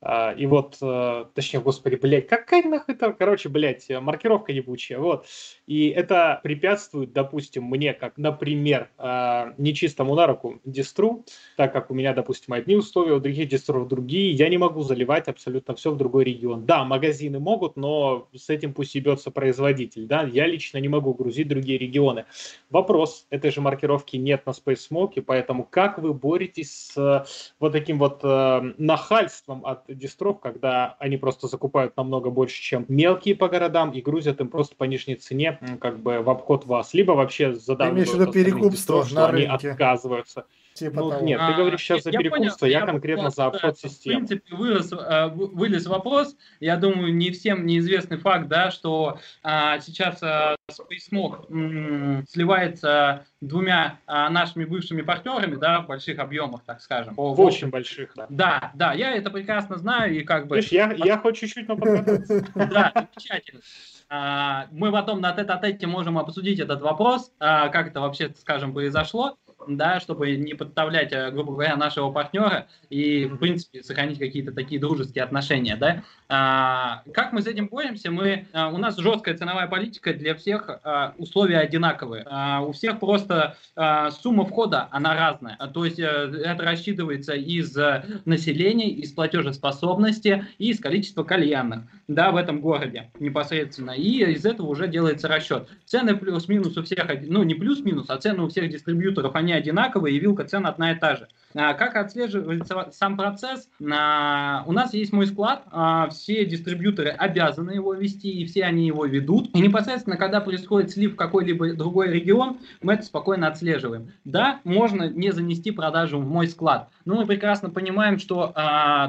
А, и вот, э, точнее, господи, блядь, какая нахуй это, короче, блядь, маркировка ебучая, вот. И это препятствует, допустим, мне, как, например, э, нечистому на руку дистру, так как у меня, допустим, одни условия, у других дистров другие, я не могу заливать абсолютно все в другой регион. Да, магазины могут, но с этим пусть ебется производитель, да, я лично не могу грузить другие регионы. Вопрос, этой же маркировки нет на Space Smoke, поэтому как вы боретесь с э, вот таким вот э, нахальством от дистров, когда они просто закупают намного больше, чем мелкие по городам и грузят им просто по нижней цене, как бы в обход вас, либо вообще задавливают имеешь в виду перекупство на что они рынке? отказываются. Типа Ну, того. нет, ты говоришь сейчас за перекупство, я конкретно за обход В системы. принципе, вырос, э, вы- вылез вопрос. Я думаю, не всем неизвестный факт, да, что а, сейчас а, Space Smoke, м, сливается двумя а, нашими бывшими партнерами, да, в больших объемах, так скажем. По- В очень больших, да. Да, да, я это прекрасно знаю и как бы. Видишь, я, я хоть чуть-чуть, но. Да, замечательно. А, Мы потом на тет-а-тете можем обсудить этот вопрос, а, как это вообще, скажем, произошло, да, чтобы не подставлять, а, грубо говоря, нашего партнера и, в принципе, сохранить какие-то такие дружеские отношения, да. А, Как мы с этим боремся? Мы, а, у нас жесткая ценовая политика для всех, а, условия одинаковые. А, У всех просто а, сумма входа, она разная. А, То есть э, это рассчитывается из э, населения, из платежеспособности и из количества кальянных да, в этом городе непосредственно. И из этого уже делается расчет. Цены плюс-минус у всех, ну не плюс-минус, а цены у всех дистрибьюторов, они одинаковые, и вилка цен одна и та же. А как отслеживается сам процесс? А, у нас есть мой склад, а, все дистрибьюторы обязаны его вести, и все они его ведут. И непосредственно, когда происходит слив в какой-либо другой регион, мы это спокойно отслеживаем. Да, можно не занести продажу в мой склад, но мы прекрасно понимаем, что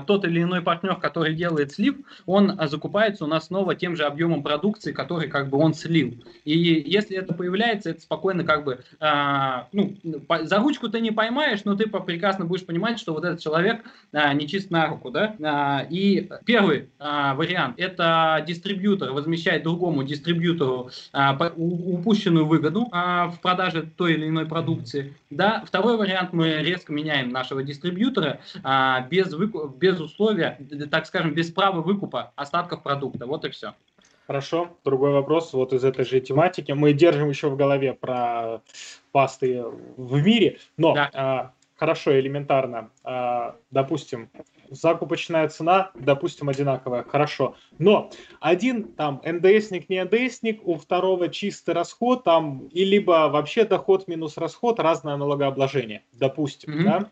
тот или иной партнер, который делает слив, он закупается у нас снова тем же объемом продукции, который как бы он слил. И если это появляется, это спокойно как бы, ну, за ручку ты не поймаешь, но ты по- прекрасно будешь понимать, что вот этот человек а, не чист на руку, да. А, и первый а, вариант – это дистрибьютор возмещает другому дистрибьютору а, упущенную выгоду а, в продаже той или иной продукции. Да, второй вариант мы резко меняем нашего дистрибьютора а, без, выку- без условия, так скажем, без права выкупа остатков продукта. Вот и все. Хорошо, другой вопрос, вот из этой же тематики. Мы держим еще в голове про пасты в мире, но Да. Хорошо, элементарно, а, допустим, закупочная цена, допустим, одинаковая, хорошо, но один там НДСник, не НДСник, у второго чистый расход, там, и либо вообще доход минус расход, разное налогообложение, допустим, Мгм. да?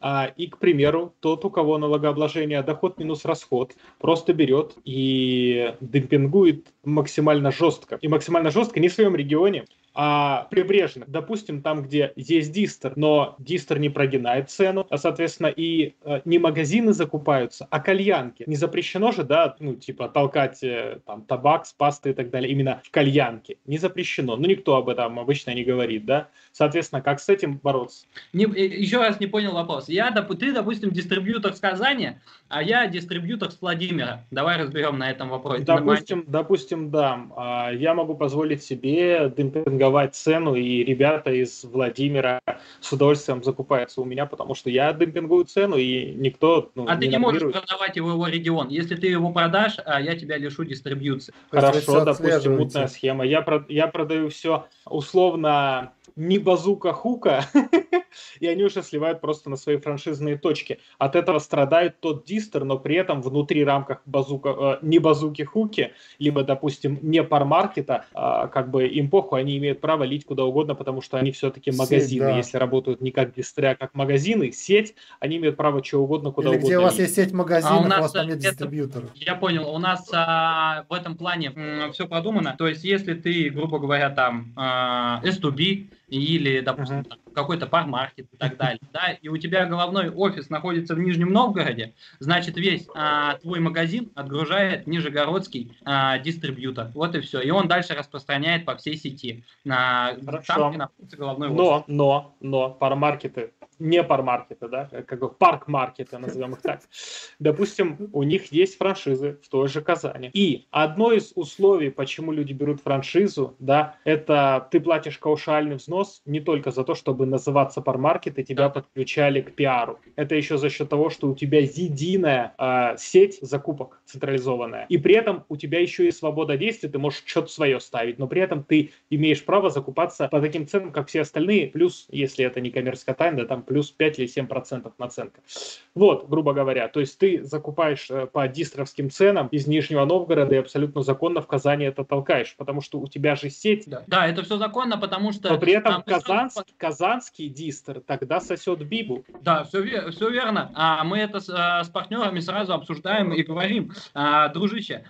А, и, к примеру, тот, у кого налогообложение доход минус расход, просто берет и демпингует максимально жестко. И максимально жестко не в своем регионе, а прибрежных. Допустим, там, где есть дистер, но дистер не прогинает цену, а, соответственно, и э, не магазины закупаются, а кальянки. Не запрещено же, да, ну, типа, толкать э, там табак, пасты и так далее именно в кальянке. Не запрещено. Ну, никто об этом обычно не говорит, да. Соответственно, как с этим бороться? Не- э, еще раз не понял вопрос. Я, доп- ты, допустим, дистрибьютор с Казани, а я дистрибьютор с Владимира. Давай разберем на этом вопросе. Допустим, допустим, да, а, я могу позволить себе демпинговать цену, и ребята из Владимира с удовольствием закупаются у меня, потому что я демпингую цену, и никто ну, А ты не можешь продавать его в его регион. Если ты его продашь, а я тебя лишу дистрибьюции. Хорошо, допустим, мутная схема. Я, про- я продаю все условно не базука хука, и они уже сливают просто на свои франшизные точки. От этого страдает тот дистер, но при этом внутри рамках базука, э, не базуки хуки, либо, допустим, не пармаркета, а, как бы им похуй, они имеют право лить куда угодно, потому что они все-таки Сеть, магазины. да. Если работают не как дистря, а как магазины, сеть, они имеют право чего угодно, куда Или угодно где у вас лить. есть сеть магазинов, А у у, нас вас там нет это- дистрибьюторов. Я понял, у нас а, в этом плане все продумано. То есть, если ты, грубо говоря, там а, S2B или, допустим, там, какой-то пармаркет и так далее, да, и у тебя головной офис находится в Нижнем Новгороде, значит, весь а, твой магазин отгружает нижегородский а, дистрибьютор. Вот и все. И он дальше распространяет по всей сети. На, Хорошо. там, где находится головной офис. Но, но, но, пармаркеты, не пармаркеты, да, как бы парк-маркеты, назовем их так. Допустим, у них есть франшизы в той же Казани. И одно из условий, почему люди берут франшизу, да, это ты платишь каушальный взнос не только за то, чтобы называться пармаркет, и тебя подключали к пиару. Это еще за счет того, что у тебя единая э, сеть закупок централизованная. И при этом у тебя еще и свобода действий, ты можешь что-то свое ставить, но при этом ты имеешь право закупаться по таким ценам, как все остальные, плюс, если это не коммерческая тайна, там плюс 5 или 7 процентов наценка. Вот, грубо говоря, то есть ты закупаешь э, по дистровским ценам из Нижнего Новгорода и абсолютно законно в Казани это толкаешь, потому что у тебя же сеть, Да, да, это все законно, потому что... но при этом там присутствует- казанский, дистр тогда сосет бибу. Да, все, все верно. А мы это с, а, с партнерами сразу обсуждаем и говорим, А, дружище,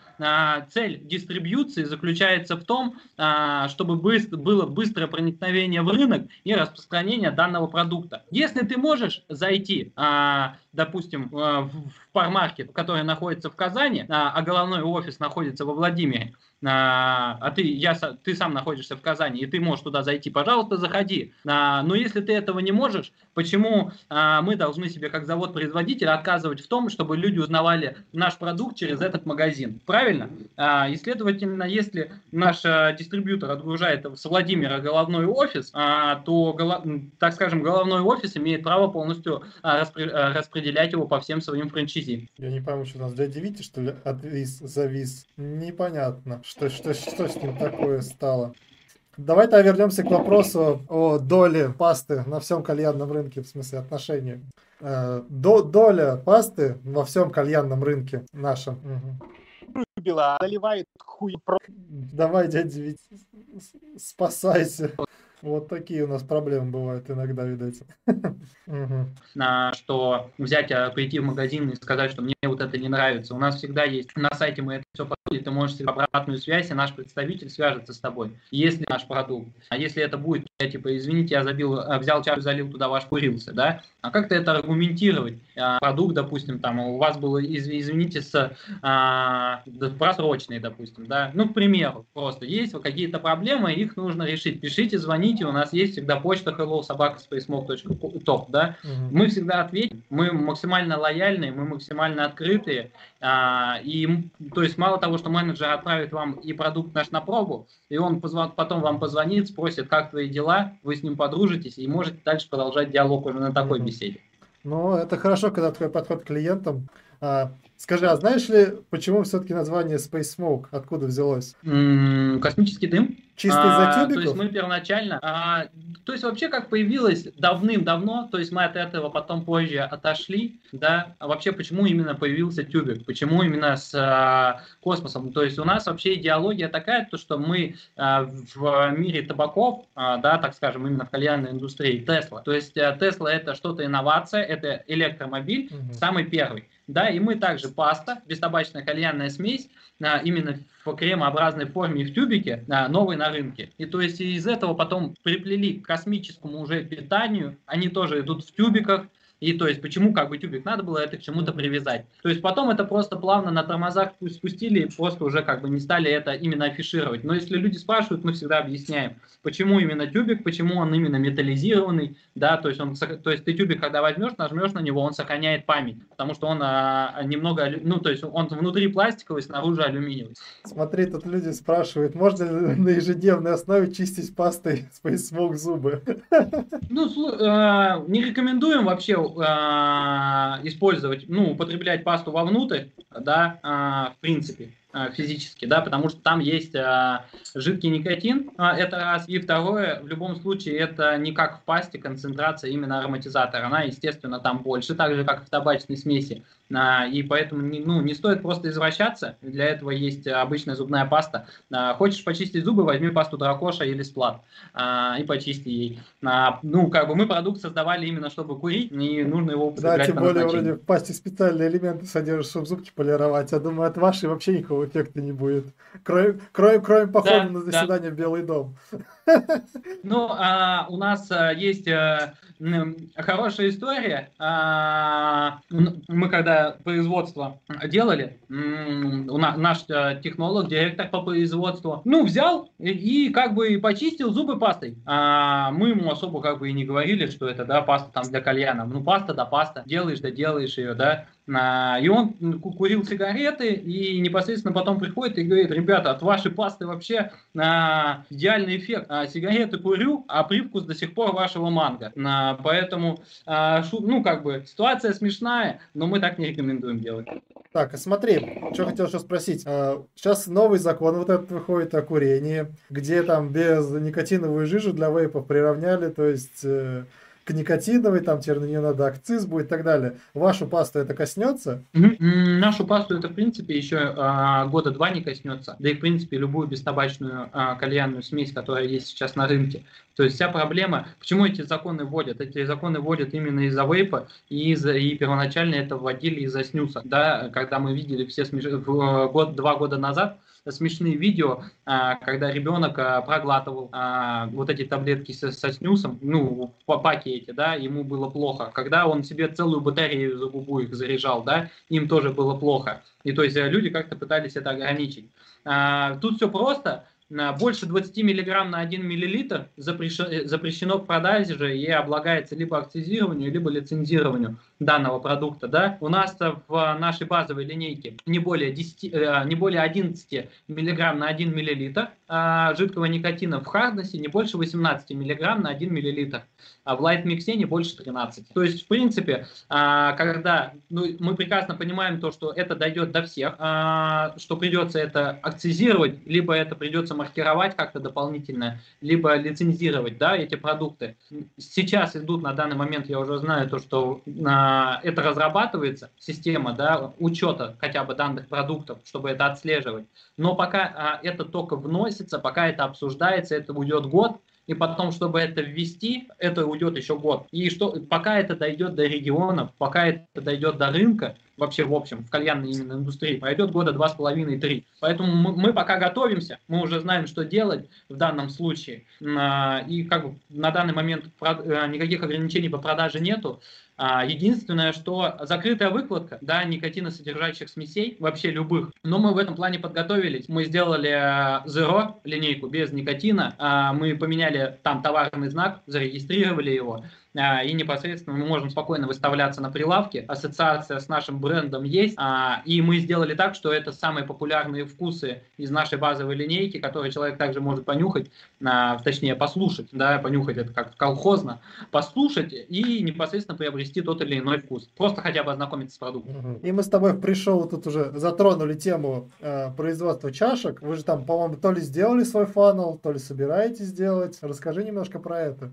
цель дистрибьюции заключается в том, а, чтобы было быстрое проникновение в рынок и распространение данного продукта. Если ты можешь зайти, а, допустим, а, в пармаркет, который находится в Казани, а а головной офис находится во Владимире, а, ты, я, ты сам находишься в Казани, и ты можешь туда зайти, пожалуйста, заходи. А, но если ты этого не можешь, почему а, мы должны себе как завод-производитель отказывать в том, чтобы люди узнавали наш продукт через этот магазин? Правильно? А, и, следовательно, если наш а, дистрибьютор отгружает с Владимира головной офис, а, то, голо- так скажем, головной офис имеет право полностью а, распре- а, распределять его по всем своим франчайзи. Я не пойму, что у нас дядя Витя, что ли, отвис, завис. Непонятно, что, что, что с ним такое стало. Давай-то вернемся к вопросу о доле пасты на всем кальянном рынке, в смысле отношении. Э, до- доля пасты во всем кальянном рынке нашем. Любила, заливает хуй про... Давай, дядя с- спасайся. Вот такие у нас проблемы бывают иногда, видать. На что взять, а, прийти в магазин и сказать, что мне вот это не нравится. У нас всегда есть на сайте мы это все подходит, ты можешь обратную связь, и наш представитель свяжется с тобой. Если наш продукт, а если это будет, я типа, извините, я забил, а, взял чашку, залил туда ваш курился, да? А как ты это аргументировать? А, Продукт, допустим, там у вас был, из- извините, с а, да, просроченный, допустим, да? Ну, к примеру, просто есть вот какие-то проблемы, их нужно решить. Пишите, звоните, у нас есть всегда почта hello собака top, да? Мгм. Мы всегда ответим, мы максимально лояльные, мы максимально открытые. а, и, то есть, мало того, что менеджер отправит вам и продукт наш на пробу, и он позва- потом вам позвонит, спросит, как твои дела, вы с ним подружитесь и можете дальше продолжать диалог уже на такой беседе. Ну, это хорошо, когда твой подход к клиентам. А, скажи, а знаешь ли, почему все-таки название Space Smoke? Откуда взялось? М, Космический дым. Чисто А, То тюбиков? есть мы первоначально, а, то есть вообще как появилось давным-давно, то есть мы от этого потом позже отошли, да, а вообще почему именно появился тюбик, почему именно с а, космосом, то есть у нас вообще идеология такая, то что мы а, в мире табаков, а, да, так скажем, именно в кальянной индустрии, Тесла, то есть а, Тесла это что-то инновация, это электромобиль, Мгм. самый первый. Да, и мы также паста, бестабачная кальянная смесь, а, именно в кремообразной форме и в тюбике, а, новый на рынке. И то есть из этого потом приплели к космическому уже питанию, они тоже идут в тюбиках, и то есть почему как бы тюбик надо было это к чему-то привязать. То есть потом это просто плавно на тормозах спустили и просто уже как бы не стали это именно афишировать. Но если люди спрашивают, мы всегда объясняем, почему именно тюбик, почему он именно металлизированный, да, то есть он, то есть ты тюбик, когда возьмешь, нажмешь на него, он сохраняет память, потому что он а, немного, алю- ну то есть он внутри пластиковый, снаружи алюминиевый. Смотри, тут люди спрашивают, можно ли на ежедневной основе чистить пастой Space Smoke зубы? Ну, э, не рекомендуем вообще э, использовать, ну, употреблять пасту вовнутрь, да, э, в принципе, э, физически, да, потому что там есть э, жидкий никотин, э, это раз, и второе, в любом случае, это не как в пасте концентрация именно ароматизатора, она, естественно, там больше, так же, как в табачной смеси, и поэтому не, ну, не стоит просто извращаться, для этого есть обычная зубная паста. А, Хочешь почистить зубы, возьми пасту дракоша или сплат а, и почисти ей. А, Ну, как бы мы продукт создавали именно чтобы курить, и нужно его Да, употреблять тем по более вроде в пасте специальные элементы содержат, чтобы зубки полировать. Я думаю, от вашей вообще никакого эффекта не будет. Кроме, кроме, кроме похода Да, на да. заседание в Белый дом. Ну, а, у нас а, есть а, хорошая история. А, мы когда производство делали, у на- наш а, технолог, директор по производству, ну, взял и, и как бы почистил зубы пастой. А, мы ему особо как бы и не говорили, что это, да, паста там для кальяна. Ну, паста да паста, делаешь да делаешь ее, да. И он курил сигареты и непосредственно потом приходит и говорит, ребята, от вашей пасты вообще а, идеальный эффект. А, сигареты курю, а привкус до сих пор вашего манго. А, поэтому, а, ну, как бы, ситуация смешная, но мы так не рекомендуем делать. Так, смотри, что хотел еще спросить. Сейчас новый закон вот этот выходит о курении, где там без никотиновую жижу для вейпов приравняли, то есть э, к никотиновой, там теперь на нее надо акциз будет и так далее. Вашу пасту это коснется? Нашу пасту это, в принципе, еще а, года два не коснется. Да и, в принципе, любую бестабачную а, кальянную смесь, которая есть сейчас на рынке. То есть вся проблема, почему эти законы вводят? Эти законы вводят именно из-за вейпа, и, из и первоначально это вводили из-за снюса. Да, когда мы видели все смеш... э, год, два года назад смешные видео, а, когда ребенок а, проглатывал а, вот эти таблетки со, со снюсом, ну, в паке эти, да, ему было плохо. Когда он себе целую батарею за губу их заряжал, да, им тоже было плохо. И то есть э, люди как-то пытались это ограничить. Тут все просто. Больше 20 миллиграмм на 1 миллилитр запрещено, к продаже же и облагается либо акцизированию, либо лицензированию данного продукта. Да? У нас в нашей базовой линейке не более, 10, э, не более 11 миллиграмм на 1 миллилитр а жидкого никотина в харднессе не больше 18 миллиграмм на 1 миллилитр, а в лайт миксе не больше 13. То есть, в принципе, а, когда ну, мы прекрасно понимаем то, что это дойдет до всех, а, что придется это акцизировать, либо это придется маркировать как-то дополнительно, либо лицензировать да, эти продукты. Сейчас идут на данный момент, я уже знаю то, что а, это разрабатывается, система да, учета хотя бы данных продуктов, чтобы это отслеживать. Но пока а, это только вносится, пока это обсуждается, это уйдет год, и потом, чтобы это ввести, это уйдет еще год. И что, пока это дойдет до регионов, пока это дойдет до рынка, вообще в общем, в кальянной именно индустрии, пройдет года два с половиной, три. Поэтому мы, мы пока готовимся, мы уже знаем, что делать в данном случае. А, И как бы на данный момент э, никаких ограничений по продаже нету. А, Единственное, что закрытая выкладка, да, никотиносодержащих смесей, вообще любых, но мы в этом плане подготовились. Мы сделали э, Zero линейку без никотина, а, мы поменяли там товарный знак, зарегистрировали его, и непосредственно мы можем спокойно выставляться на прилавке. Ассоциация с нашим брендом есть, а, и мы сделали так, что это самые популярные вкусы из нашей базовой линейки, которые человек также может понюхать, а, точнее послушать, да, понюхать это как колхозно, послушать и непосредственно приобрести тот или иной вкус. Просто хотя бы ознакомиться с продуктом. И мы с тобой пришел тут уже затронули тему э, производства чашек. Вы же там, по-моему, то ли сделали свой фанал, то ли собираетесь сделать. Расскажи немножко про это.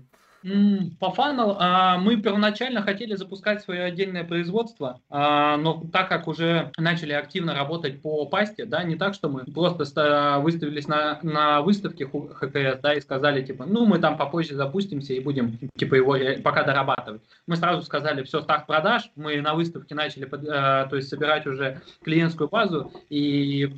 По фанал а, мы первоначально хотели запускать свое отдельное производство, а, но так как уже начали активно работать по пасте, да, не так, что мы просто ста- выставились на, на выставке ХКС, да, и сказали, типа, ну, мы там попозже запустимся и будем, типа, его пока дорабатывать. Мы сразу сказали, все, старт продаж, мы на выставке начали, э, то есть, собирать уже клиентскую базу, и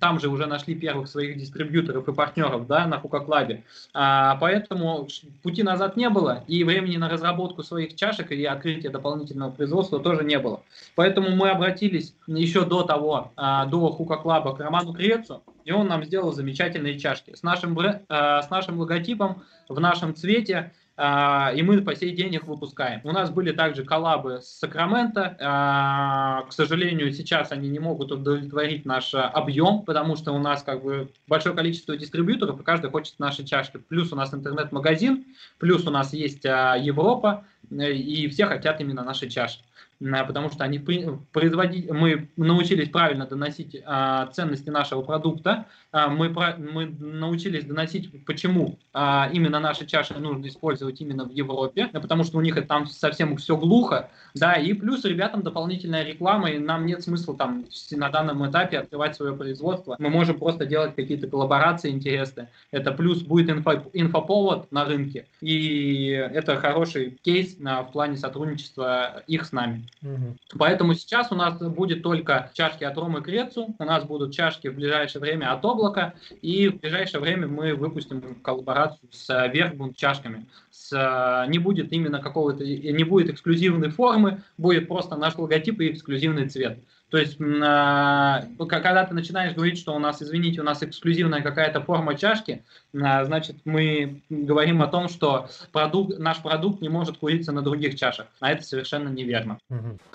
там же уже нашли первых своих дистрибьюторов и партнеров, да, на Хука-клабе. А, поэтому пути назад не было, и времени на разработку своих чашек и открытие дополнительного производства тоже не было. Поэтому мы обратились еще до того, а, до Хука Клаба к Роману Крецу, и он нам сделал замечательные чашки с нашим, а, с нашим логотипом, в нашем цвете, и мы по сей день их выпускаем. У нас были также коллабы с Сакраменто. а, К сожалению, сейчас они не могут удовлетворить наш а, объем, потому что у нас как бы большое количество дистрибьюторов, и каждый хочет наши чашки. Плюс у нас интернет-магазин, плюс у нас есть а, Европа, и все хотят именно наши чашки. А, Потому что они производить, мы научились правильно доносить а, ценности нашего продукта, а, мы, про- мы научились доносить, почему а, именно наши чаши нужно использовать именно в Европе, да, потому что у них это там совсем все глухо, да, и плюс ребятам дополнительная реклама, и нам нет смысла там на данном этапе открывать свое производство. Мы можем просто делать какие-то коллаборации интересные. Это плюс будет инфо- инфоповод на рынке, и это хороший кейс а, в плане сотрудничества их с нами. Угу. Поэтому сейчас у нас будет только чашки от Ромы Крецу, у нас будут чашки в ближайшее время от Облака, и в ближайшее время мы выпустим коллаборацию с Верхбунд чашками. С, не будет именно какого-то, не будет эксклюзивной формы, будет просто наш логотип и эксклюзивный цвет. То есть, а, когда ты начинаешь говорить, что у нас, извините, у нас эксклюзивная какая-то форма чашки, а, значит, мы говорим о том, что продукт, наш продукт не может куриться на других чашах. А это совершенно неверно.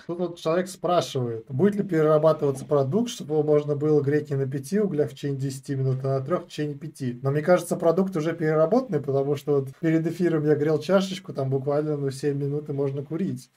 Тут вот человек спрашивает, будет ли перерабатываться продукт, чтобы его можно было греть не на 5 углях в течение 10 минут, а на 3 в течение 5. Но мне кажется, продукт уже переработанный, потому что вот перед эфиром я грел чашечку, там буквально ну, 7 минут и можно курить.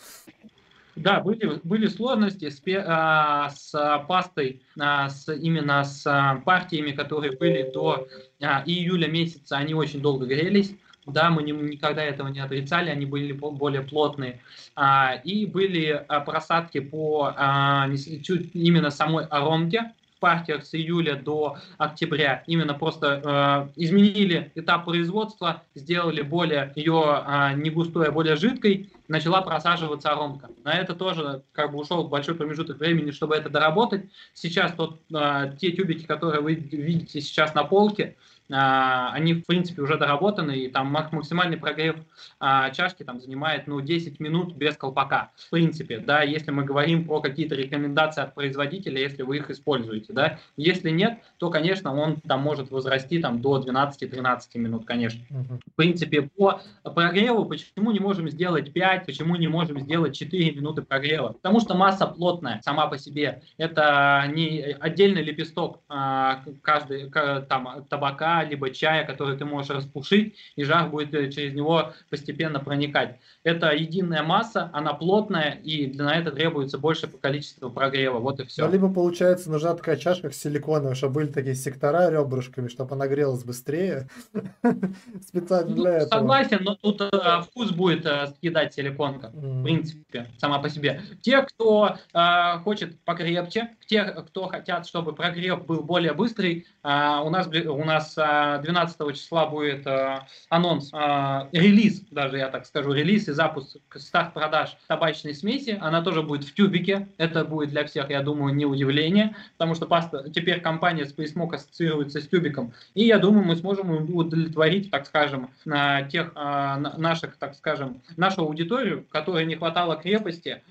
Да, были, были сложности с, а, с пастой, а, с, именно с а, партиями, которые были до а, июля месяца, они очень долго грелись. Да, мы не, никогда этого не отрицали, они были более плотные. А, и были а, просадки по а, чуть, именно самой аромке, партиях с июля до октября именно просто э, изменили этап производства, сделали более ее э, не густой, а более жидкой, начала просаживаться аромка. На это тоже как бы ушел большой промежуток времени, чтобы это доработать. Сейчас тот, э, те тюбики, которые вы видите сейчас на полке, а, они, в принципе, уже доработаны, и там максимальный прогрев а, чашки там занимает, ну, 10 минут без колпака, в принципе, да, если мы говорим про какие-то рекомендации от производителя, если вы их используете, да, если нет, то, конечно, он там может возрасти там до 12-13 минут, конечно. В принципе, по прогреву, почему не можем сделать 5, почему не можем сделать 4 минуты прогрева? Потому что масса плотная сама по себе, это не отдельный лепесток а, каждый, там, табака, либо чая, который ты можешь распушить, и жар будет э, через него постепенно проникать. Это единая масса, она плотная, и на это требуется больше по количеству прогрева. Вот и все. Ну, либо, получается, нужна такая чашка силиконовая, чтобы были такие сектора ребрышками, чтобы она грелась быстрее. Специально для ну, этого. Согласен, но тут э, вкус будет э, съедать силиконка, в принципе, сама по себе. Те, кто хочет покрепче, те, кто хотят, чтобы прогрев был более быстрый, у нас, у нас 12 числа будет э, анонс, э, релиз, даже я так скажу, релиз и запуск, старт продаж табачной смеси. Она тоже будет в тюбике. Это будет для всех, я думаю, не удивление, потому что паста, теперь компания Space Smoke ассоциируется с тюбиком. И я думаю, мы сможем удовлетворить, так скажем, на тех э, наших, так скажем, нашу аудиторию, которой не хватало крепости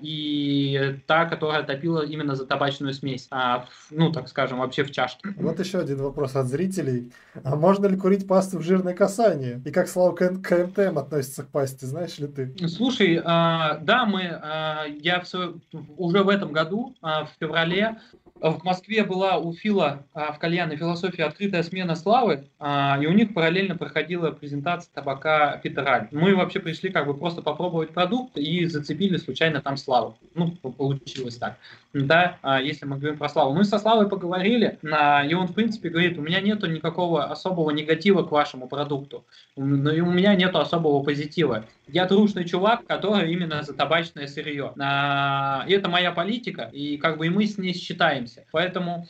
и та, которая топила именно за табачную смесь, а, ну, так скажем, вообще в чашке. Вот еще один вопрос от зрителей зрителей. А можно ли курить пасту в жирное касание? И как Слава КМТМ относится к пасте, знаешь ли ты? Слушай, а, да, мы, а, я все, уже в этом году, а, в феврале, в Москве была у Фила в кальянной философии открытая смена славы, и у них параллельно проходила презентация табака Питераль. Мы вообще пришли как бы просто попробовать продукт и зацепили случайно там славу. Ну, получилось так да, а, если мы говорим про Славу. Мы со Славой поговорили, и он, в принципе, говорит, у меня нету никакого особого негатива к вашему продукту, но и у меня нету особого позитива. Я трушный чувак, который именно за табачное сырье. А, и это моя политика, и как бы и мы с ней считаемся. Поэтому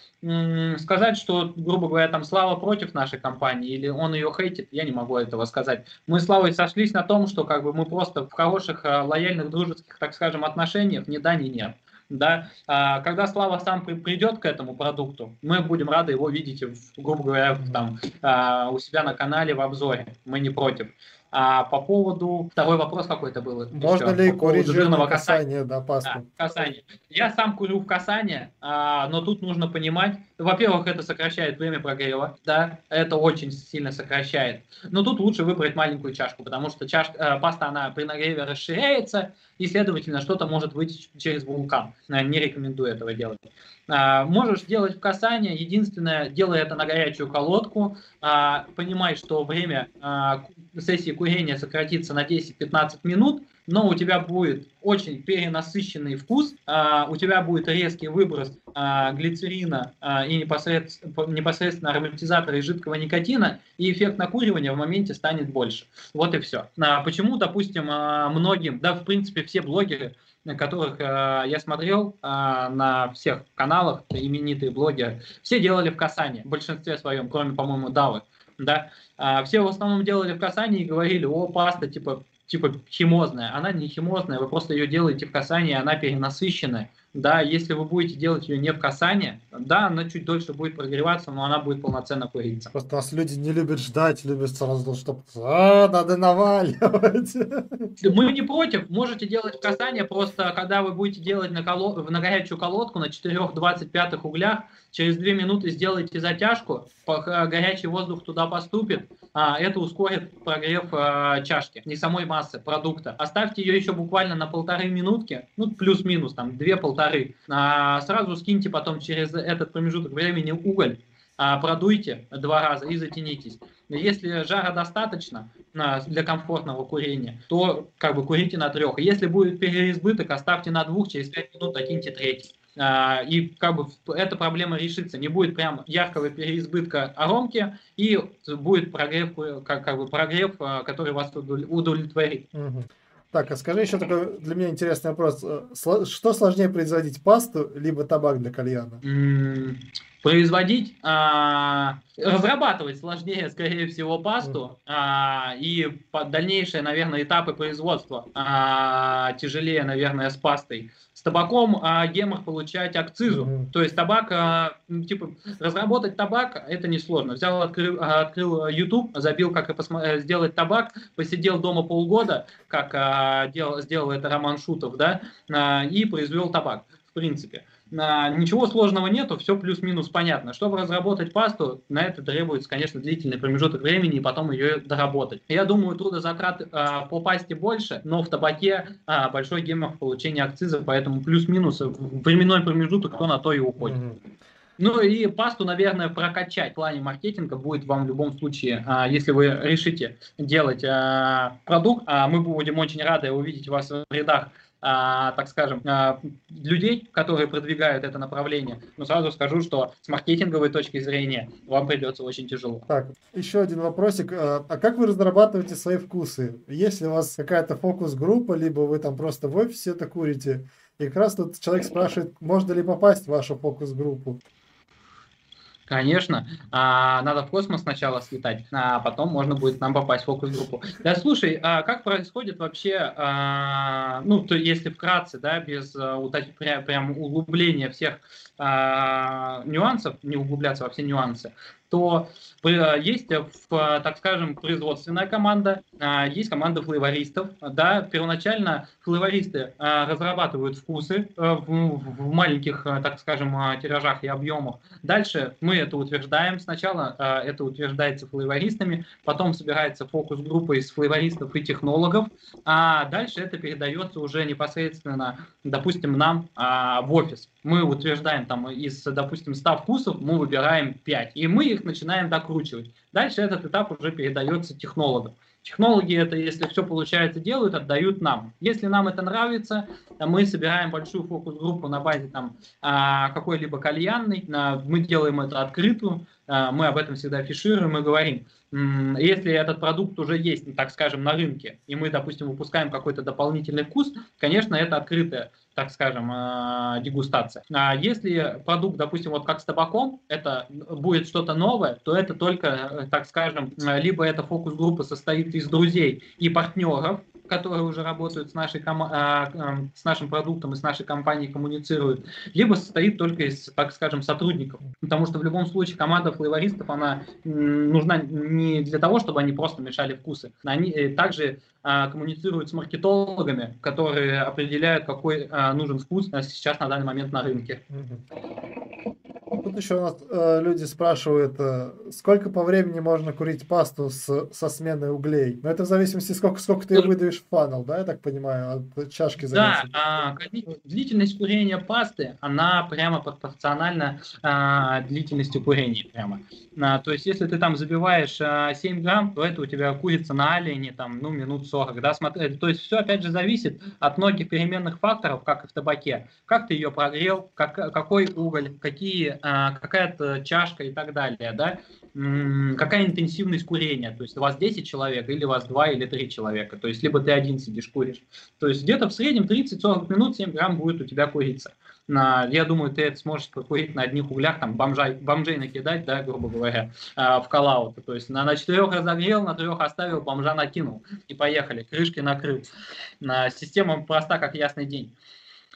сказать, что, грубо говоря, там Слава против нашей компании или он ее хейтит, я не могу этого сказать. Мы с Славой сошлись на том, что как бы мы просто в хороших, а, лояльных, дружеских, так скажем, отношениях ни да, ни нет да, а, когда Слава сам придет к этому продукту, мы будем рады его видеть, грубо говоря, там, а, у себя на канале в обзоре, мы не против. А по поводу... Второй вопрос какой-то был. Можно еще, ли курить жирного касания, да, пасту? Да, касание. Я сам курю в касание, а, но тут нужно понимать, во-первых, это сокращает время прогрева, да, это очень сильно сокращает. Но тут лучше выбрать маленькую чашку, потому что чашка, э, паста, она при нагреве расширяется, и, следовательно, что-то может выйти через вулкан. Не рекомендую этого делать. А, можешь делать в касание, единственное, делай это на горячую колодку, а, понимай, что время а, сессии курения сократится на 10-15 минут, но у тебя будет очень перенасыщенный вкус, у тебя будет резкий выброс глицерина и непосредственно, непосредственно ароматизатора и жидкого никотина, и эффект накуривания в моменте станет больше. Вот и все. Почему, допустим, многим, да, в принципе, все блогеры которых э, я смотрел э, на всех каналах, именитые блогеры, все делали в касании, в большинстве своем, кроме, по-моему, Давы. Да? А все в основном делали в касании и говорили, о, паста, типа, типа химозная. Она не химозная, вы просто ее делаете в касании, она перенасыщенная. Да, если вы будете делать ее не в касании, да, она чуть дольше будет прогреваться, но она будет полноценно куриться. Просто нас люди не любят ждать, любят сразу, чтобы а, надо наваливать. Мы не против, можете делать в касании, просто когда вы будете делать на, коло... на горячую колодку на 4-25 углях, через 2 минуты сделайте затяжку, горячий воздух туда поступит, а, это ускорит прогрев а, чашки, не самой массы продукта. Оставьте ее еще буквально на полторы минутки, ну плюс-минус там две-полторы. А, сразу скиньте потом через этот промежуток времени уголь, а, продуйте два раза и затянитесь. Если жара достаточно а, для комфортного курения, то как бы курите на трех. Если будет переизбыток, оставьте на двух, через пять минут докиньте третий. А, и как бы эта проблема решится. Не будет прям яркого переизбытка аромки, и будет прогрев, как, как бы прогрев, а, который вас удовлетворит. Угу. Так, а скажи еще такой для меня интересный вопрос. Э, что сложнее производить, пасту либо табак для кальяна? Производить, а, разрабатывать сложнее, скорее всего, пасту, а, и дальнейшие, наверное, этапы производства а, тяжелее, наверное, с пастой. С табаком а, гемор получать акцизу. Mm-hmm. То есть табак, а, типа, разработать табак это несложно. Взял, открыл, открыл YouTube, забил, как посмотри, сделать табак, посидел дома полгода, как а, делал, сделал это Роман Шутов, да, а, и произвел табак, в принципе. А, ничего сложного нету, все плюс-минус понятно. Чтобы разработать пасту, на это требуется, конечно, длительный промежуток времени и потом ее доработать. Я думаю, трудозатрат а, по пасте больше, но в табаке а, большой гемор в получении акциза, поэтому плюс-минус временной промежуток то на то и уходит. Mm-hmm. Ну и пасту, наверное, прокачать в плане маркетинга будет вам в любом случае, а, если вы решите делать а, продукт. А, мы будем очень рады увидеть вас в рядах а, так скажем, а, людей, которые продвигают это направление. Но сразу скажу, что с маркетинговой точки зрения вам придется очень тяжело. Так, еще один вопросик. А, а как вы разрабатываете свои вкусы? Если у вас какая-то фокус-группа, либо вы там просто в офисе это курите, и как раз тут человек спрашивает, можно ли попасть в вашу фокус-группу. Конечно, а, надо в космос сначала слетать, а потом можно будет нам попасть в фокус-группу. Да, слушай, а как происходит вообще, а, ну, то если вкратце, да, без а, вот прям, прям углубления всех а, нюансов, не углубляться во все нюансы, то э, есть, так скажем, производственная команда, а, есть команда флейвористов. Да, первоначально флейвористы а, разрабатывают вкусы э, в маленьких, э, так скажем, тиражах и объемах. Дальше мы это утверждаем. Сначала это утверждается флейвористами, потом собирается фокус-группа из флейвористов и технологов, а дальше это передается уже непосредственно, допустим, нам в офис. Мы утверждаем там из, допустим, 100 вкусов, мы выбираем 5, и мы их начинаем докручивать. Дальше этот этап уже передается технологам. Технологи это, если все получается, делают, отдают нам. Если нам это нравится, мы собираем большую фокус-группу на базе там, а, какой-либо кальянной, мы делаем это открытую, а, мы об этом всегда афишируем и говорим, если этот продукт уже есть, так скажем, на рынке, и мы, допустим, выпускаем какой-то дополнительный вкус, конечно, это открытая так скажем, э, дегустация. А если продукт, допустим, вот как с табаком, это будет что-то новое, то это только, э, так скажем, либо эта фокус-группа состоит из друзей и партнеров, которые уже работают с, нашей, с нашим продуктом и с нашей компанией коммуницируют, либо состоит только из, так скажем, сотрудников. Потому что в любом случае команда флейвористов, она нужна не для того, чтобы они просто мешали вкусы. Они также а, коммуницируют с маркетологами, которые определяют, какой а, нужен вкус сейчас на данный момент на рынке. Тут еще у нас э, люди спрашивают, э, сколько по времени можно курить пасту с, со сменой углей? Но это в зависимости, сколько, сколько ты выдаешь в фанал, да, я так понимаю, от чашки зависит. Да, э, длительность курения пасты, она прямо пропорциональна э, длительности курения прямо. А, то есть, если ты там забиваешь а, 7 грамм, то это у тебя курица на олене, там, ну, минут 40, да, смотри, то есть, все, опять же, зависит от многих переменных факторов, как и в табаке. Как ты ее прогрел, как, какой уголь, какие, какая-то чашка и так далее, да, какая интенсивность курения, то есть, у вас 10 человек, или у вас 2 или 3 человека, то есть, либо ты один сидишь, куришь. То есть, где-то в среднем 30-40 минут 7 грамм будет у тебя курица. я думаю, ты это сможешь покурить на одних углях, там, бомжай, бомжей накидать, да, грубо говоря, в коллаут. То есть на, на четырех разогрел, на трех оставил, бомжа накинул. И поехали, крышки накрыл. Система проста, как ясный день.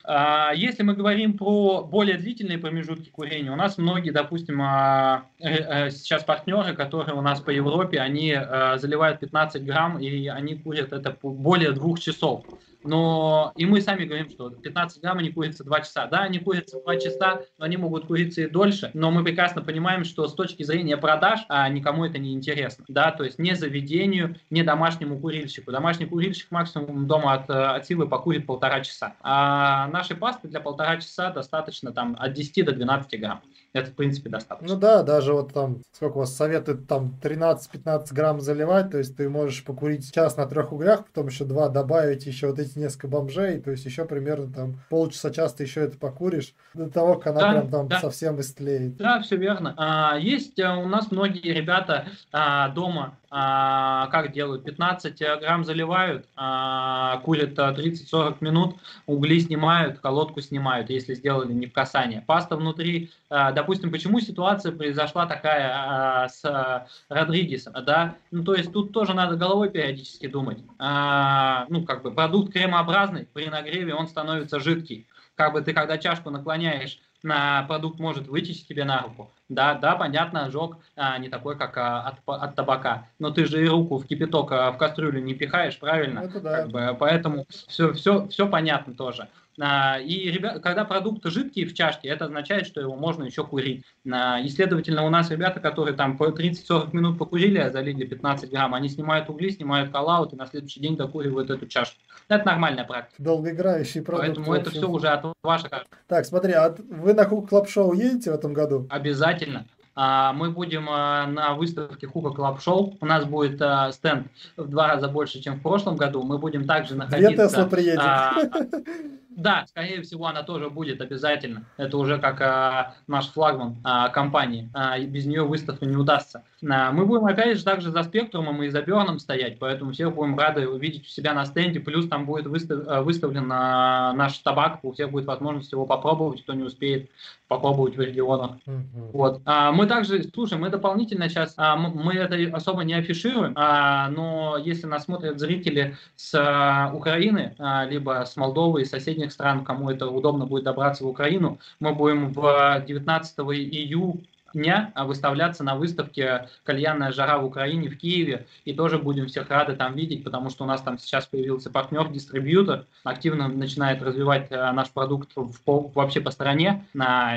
А, если мы говорим про более длительные промежутки курения, у нас многие, допустим, а, э, э, сейчас партнеры, которые у нас по Европе, они э, заливают 15 грамм и они курят это более двух часов но и мы сами говорим, что 15 грамм они курятся 2 часа. Да, они курятся 2 часа, но они могут куриться и дольше, но мы прекрасно понимаем, что с точки зрения продаж а, никому это не интересно. Да, то есть не заведению, не домашнему курильщику. Домашний курильщик максимум дома от, от силы покурит полтора часа. А нашей пасты для полтора часа достаточно там от 10 до 12 грамм. Это, в принципе, достаточно. Ну да, даже вот там, сколько у вас советуют, там 13-15 грамм заливать, то есть ты можешь покурить час на трех углях, потом еще два добавить, еще вот эти несколько бомжей, то есть еще примерно там полчаса часто еще это покуришь, до того, как она да, прям там да. совсем истлеет. Да, все верно. А, есть а, у нас многие ребята а, дома, а, как делают, 15 грамм заливают, а, курят 30-40 минут, угли снимают, колодку снимают, если сделали не в касание. Паста внутри, а, допустим, почему ситуация произошла такая а, с а, Родригесом, да, ну то есть тут тоже надо головой периодически думать. А, ну как бы продукт кремообразный, при нагреве он становится жидкий. Как бы ты когда чашку наклоняешь, на продукт может вытечь тебе на руку. Да, да, понятно, ожог а, не такой, как а, от, от табака. Но ты же и руку в кипяток, а, в кастрюлю не пихаешь, правильно? Это да. Как бы, поэтому все, все, все понятно тоже. А, и ребят, когда продукты жидкие в чашке, это означает, что его можно еще курить. А, и, следовательно, у нас ребята, которые там по 30-40 минут покурили, а залили 15 грамм, они снимают угли, снимают Kaloud и на следующий день докуривают эту чашку. Это нормальная практика. Долгоиграющий продукт. Поэтому это все уже от ваших... Так, смотри, а вы на Hookah Club Show едете в этом году? Обязательно. А, мы будем на выставке Hookah Club Show. У нас будет стенд в два раза больше, чем в прошлом году. Мы будем также находиться... Две Тесла приедет. Да, скорее всего, она тоже будет обязательно. Это уже как а, наш флагман а, компании. А, без нее выставка не удастся. Мы будем опять же также за спектрумом и за Burn ом стоять, поэтому всех будем рады увидеть у себя на стенде. Плюс там будет выстав, а, выставлен а, наш табак, у всех будет возможность его попробовать, кто не успеет попробовать в регионах. Uh-huh. Вот. А, мы также, слушай, мы дополнительно сейчас, а, мы это особо не афишируем, а, но если нас смотрят зрители с а, Украины, а, либо с Молдовы и соседних стран, кому это удобно будет добраться в Украину. Мы будем в 19 июня дня выставляться на выставке «Кальянная жара в Украине» в Киеве. И тоже будем всех рады там видеть, потому что у нас там сейчас появился партнер-дистрибьютор, активно начинает развивать э, наш продукт в, вообще по стране.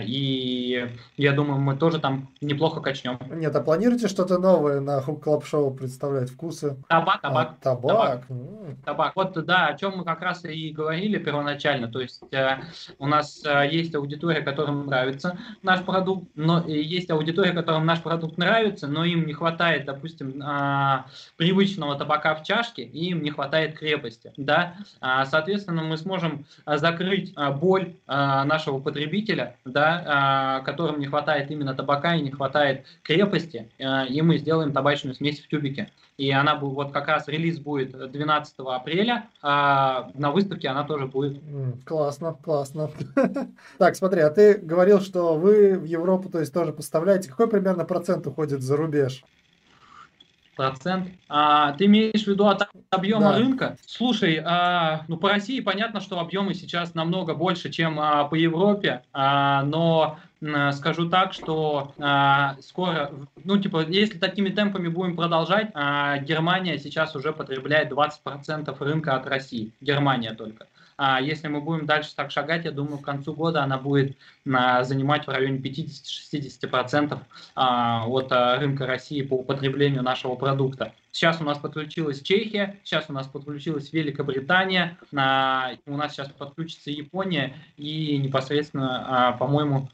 И я думаю, мы тоже там неплохо качнем. Нет, а планируете что-то новое на Hookah Club Show представлять? Вкусы? Табак, табак. А, табак. Табак. табак. Вот, да, о чем мы как раз и говорили первоначально. То есть э, у нас э, есть аудитория, которым нравится наш продукт, но есть есть аудитория, которым наш продукт нравится, но им не хватает, допустим, а, привычного табака в чашке, и им не хватает крепости. Да? А, соответственно, мы сможем а, закрыть боль нашего потребителя, да, которым не хватает именно табака и не хватает крепости, и мы сделаем табачную смесь в тюбике и она будет, вот как раз релиз будет 12 апреля, на выставке она тоже будет. Классно, классно. Так, смотри, а ты говорил, что вы в Европу, то есть тоже поставляете. Какой примерно процент уходит за рубеж? процент. А, ты имеешь в виду от объема да. рынка? Слушай, а, ну по России понятно, что объемы сейчас намного больше, чем а, по Европе, а, но скажу так, что а, скоро, ну типа, если такими темпами будем продолжать, а, Германия сейчас уже потребляет 20% рынка от России. Германия только. А если мы будем дальше так шагать, я думаю, к концу года она будет а, занимать в районе 50-60% а, от а, рынка России по употреблению нашего продукта. Сейчас у нас подключилась Чехия, сейчас у нас подключилась Великобритания, у нас сейчас подключится Япония и непосредственно, по-моему,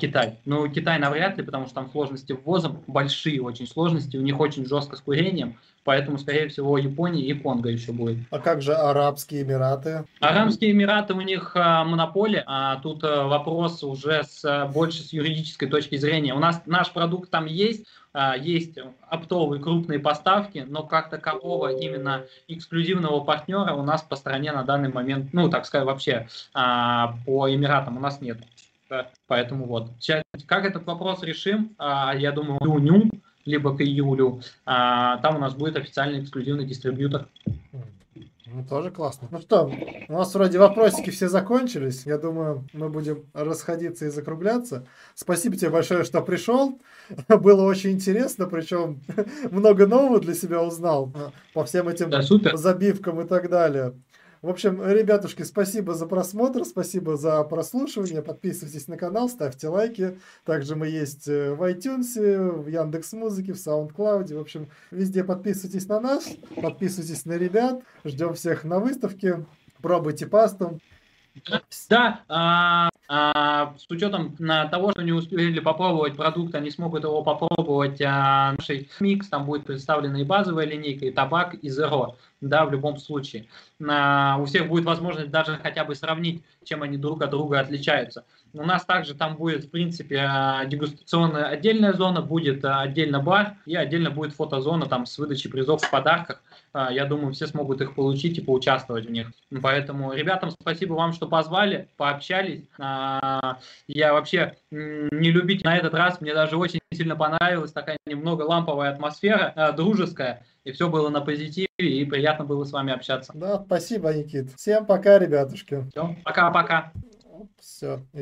Китай. Но Китай навряд ли, потому что там сложности ввоза большие очень сложности, у них очень жестко с курением, Поэтому, скорее всего, Япония и Конго еще будет. А как же Арабские Эмираты? Арабские Эмираты у них а, монополия, а тут а, вопрос уже с, больше с юридической точки зрения. У нас наш продукт там есть, а, есть оптовые крупные поставки, но как такового именно эксклюзивного партнера у нас по стране на данный момент, ну, так сказать, вообще а, по Эмиратам у нас нет. Поэтому вот. Сейчас, как этот вопрос решим, а, я думаю, июню, либо к июлю, а, там у нас будет официальный эксклюзивный дистрибьютор. Ну, тоже классно. Ну что, у нас вроде вопросики все закончились. Я думаю, мы будем расходиться и закругляться. Спасибо тебе большое, что пришел. Было очень интересно, причем много нового для себя узнал по всем этим да, забивкам и так далее. В общем, ребятушки, спасибо за просмотр, спасибо за прослушивание. Подписывайтесь на канал, ставьте лайки. Также мы есть э, в iTunes, в Яндекс Музыке, в SoundCloud. В общем, везде подписывайтесь на нас, подписывайтесь на ребят. Ждем всех на выставке. Пробуйте пасту. Да, а, а, с учетом на того, что не успели попробовать продукт, они смогут его попробовать. А, нашей микс там будет представлена и базовая линейка, и табак, и зеро. Да, в любом случае. А, у всех будет возможность даже хотя бы сравнить, чем они друг от друга отличаются. У нас также там будет, в принципе, а, дегустационная отдельная зона, будет а, отдельно бар и отдельно будет фотозона там с выдачей призов в подарках. А, я думаю, все смогут их получить и поучаствовать в них. Поэтому ребятам спасибо вам, что позвали, пообщались. Я вообще не любить на этот раз, мне даже очень сильно понравилась такая немного ламповая атмосфера, дружеская. И все было на позитиве, и приятно было с вами общаться. Да, спасибо, Никит. Всем пока, ребятушки. Все, пока-пока. Все.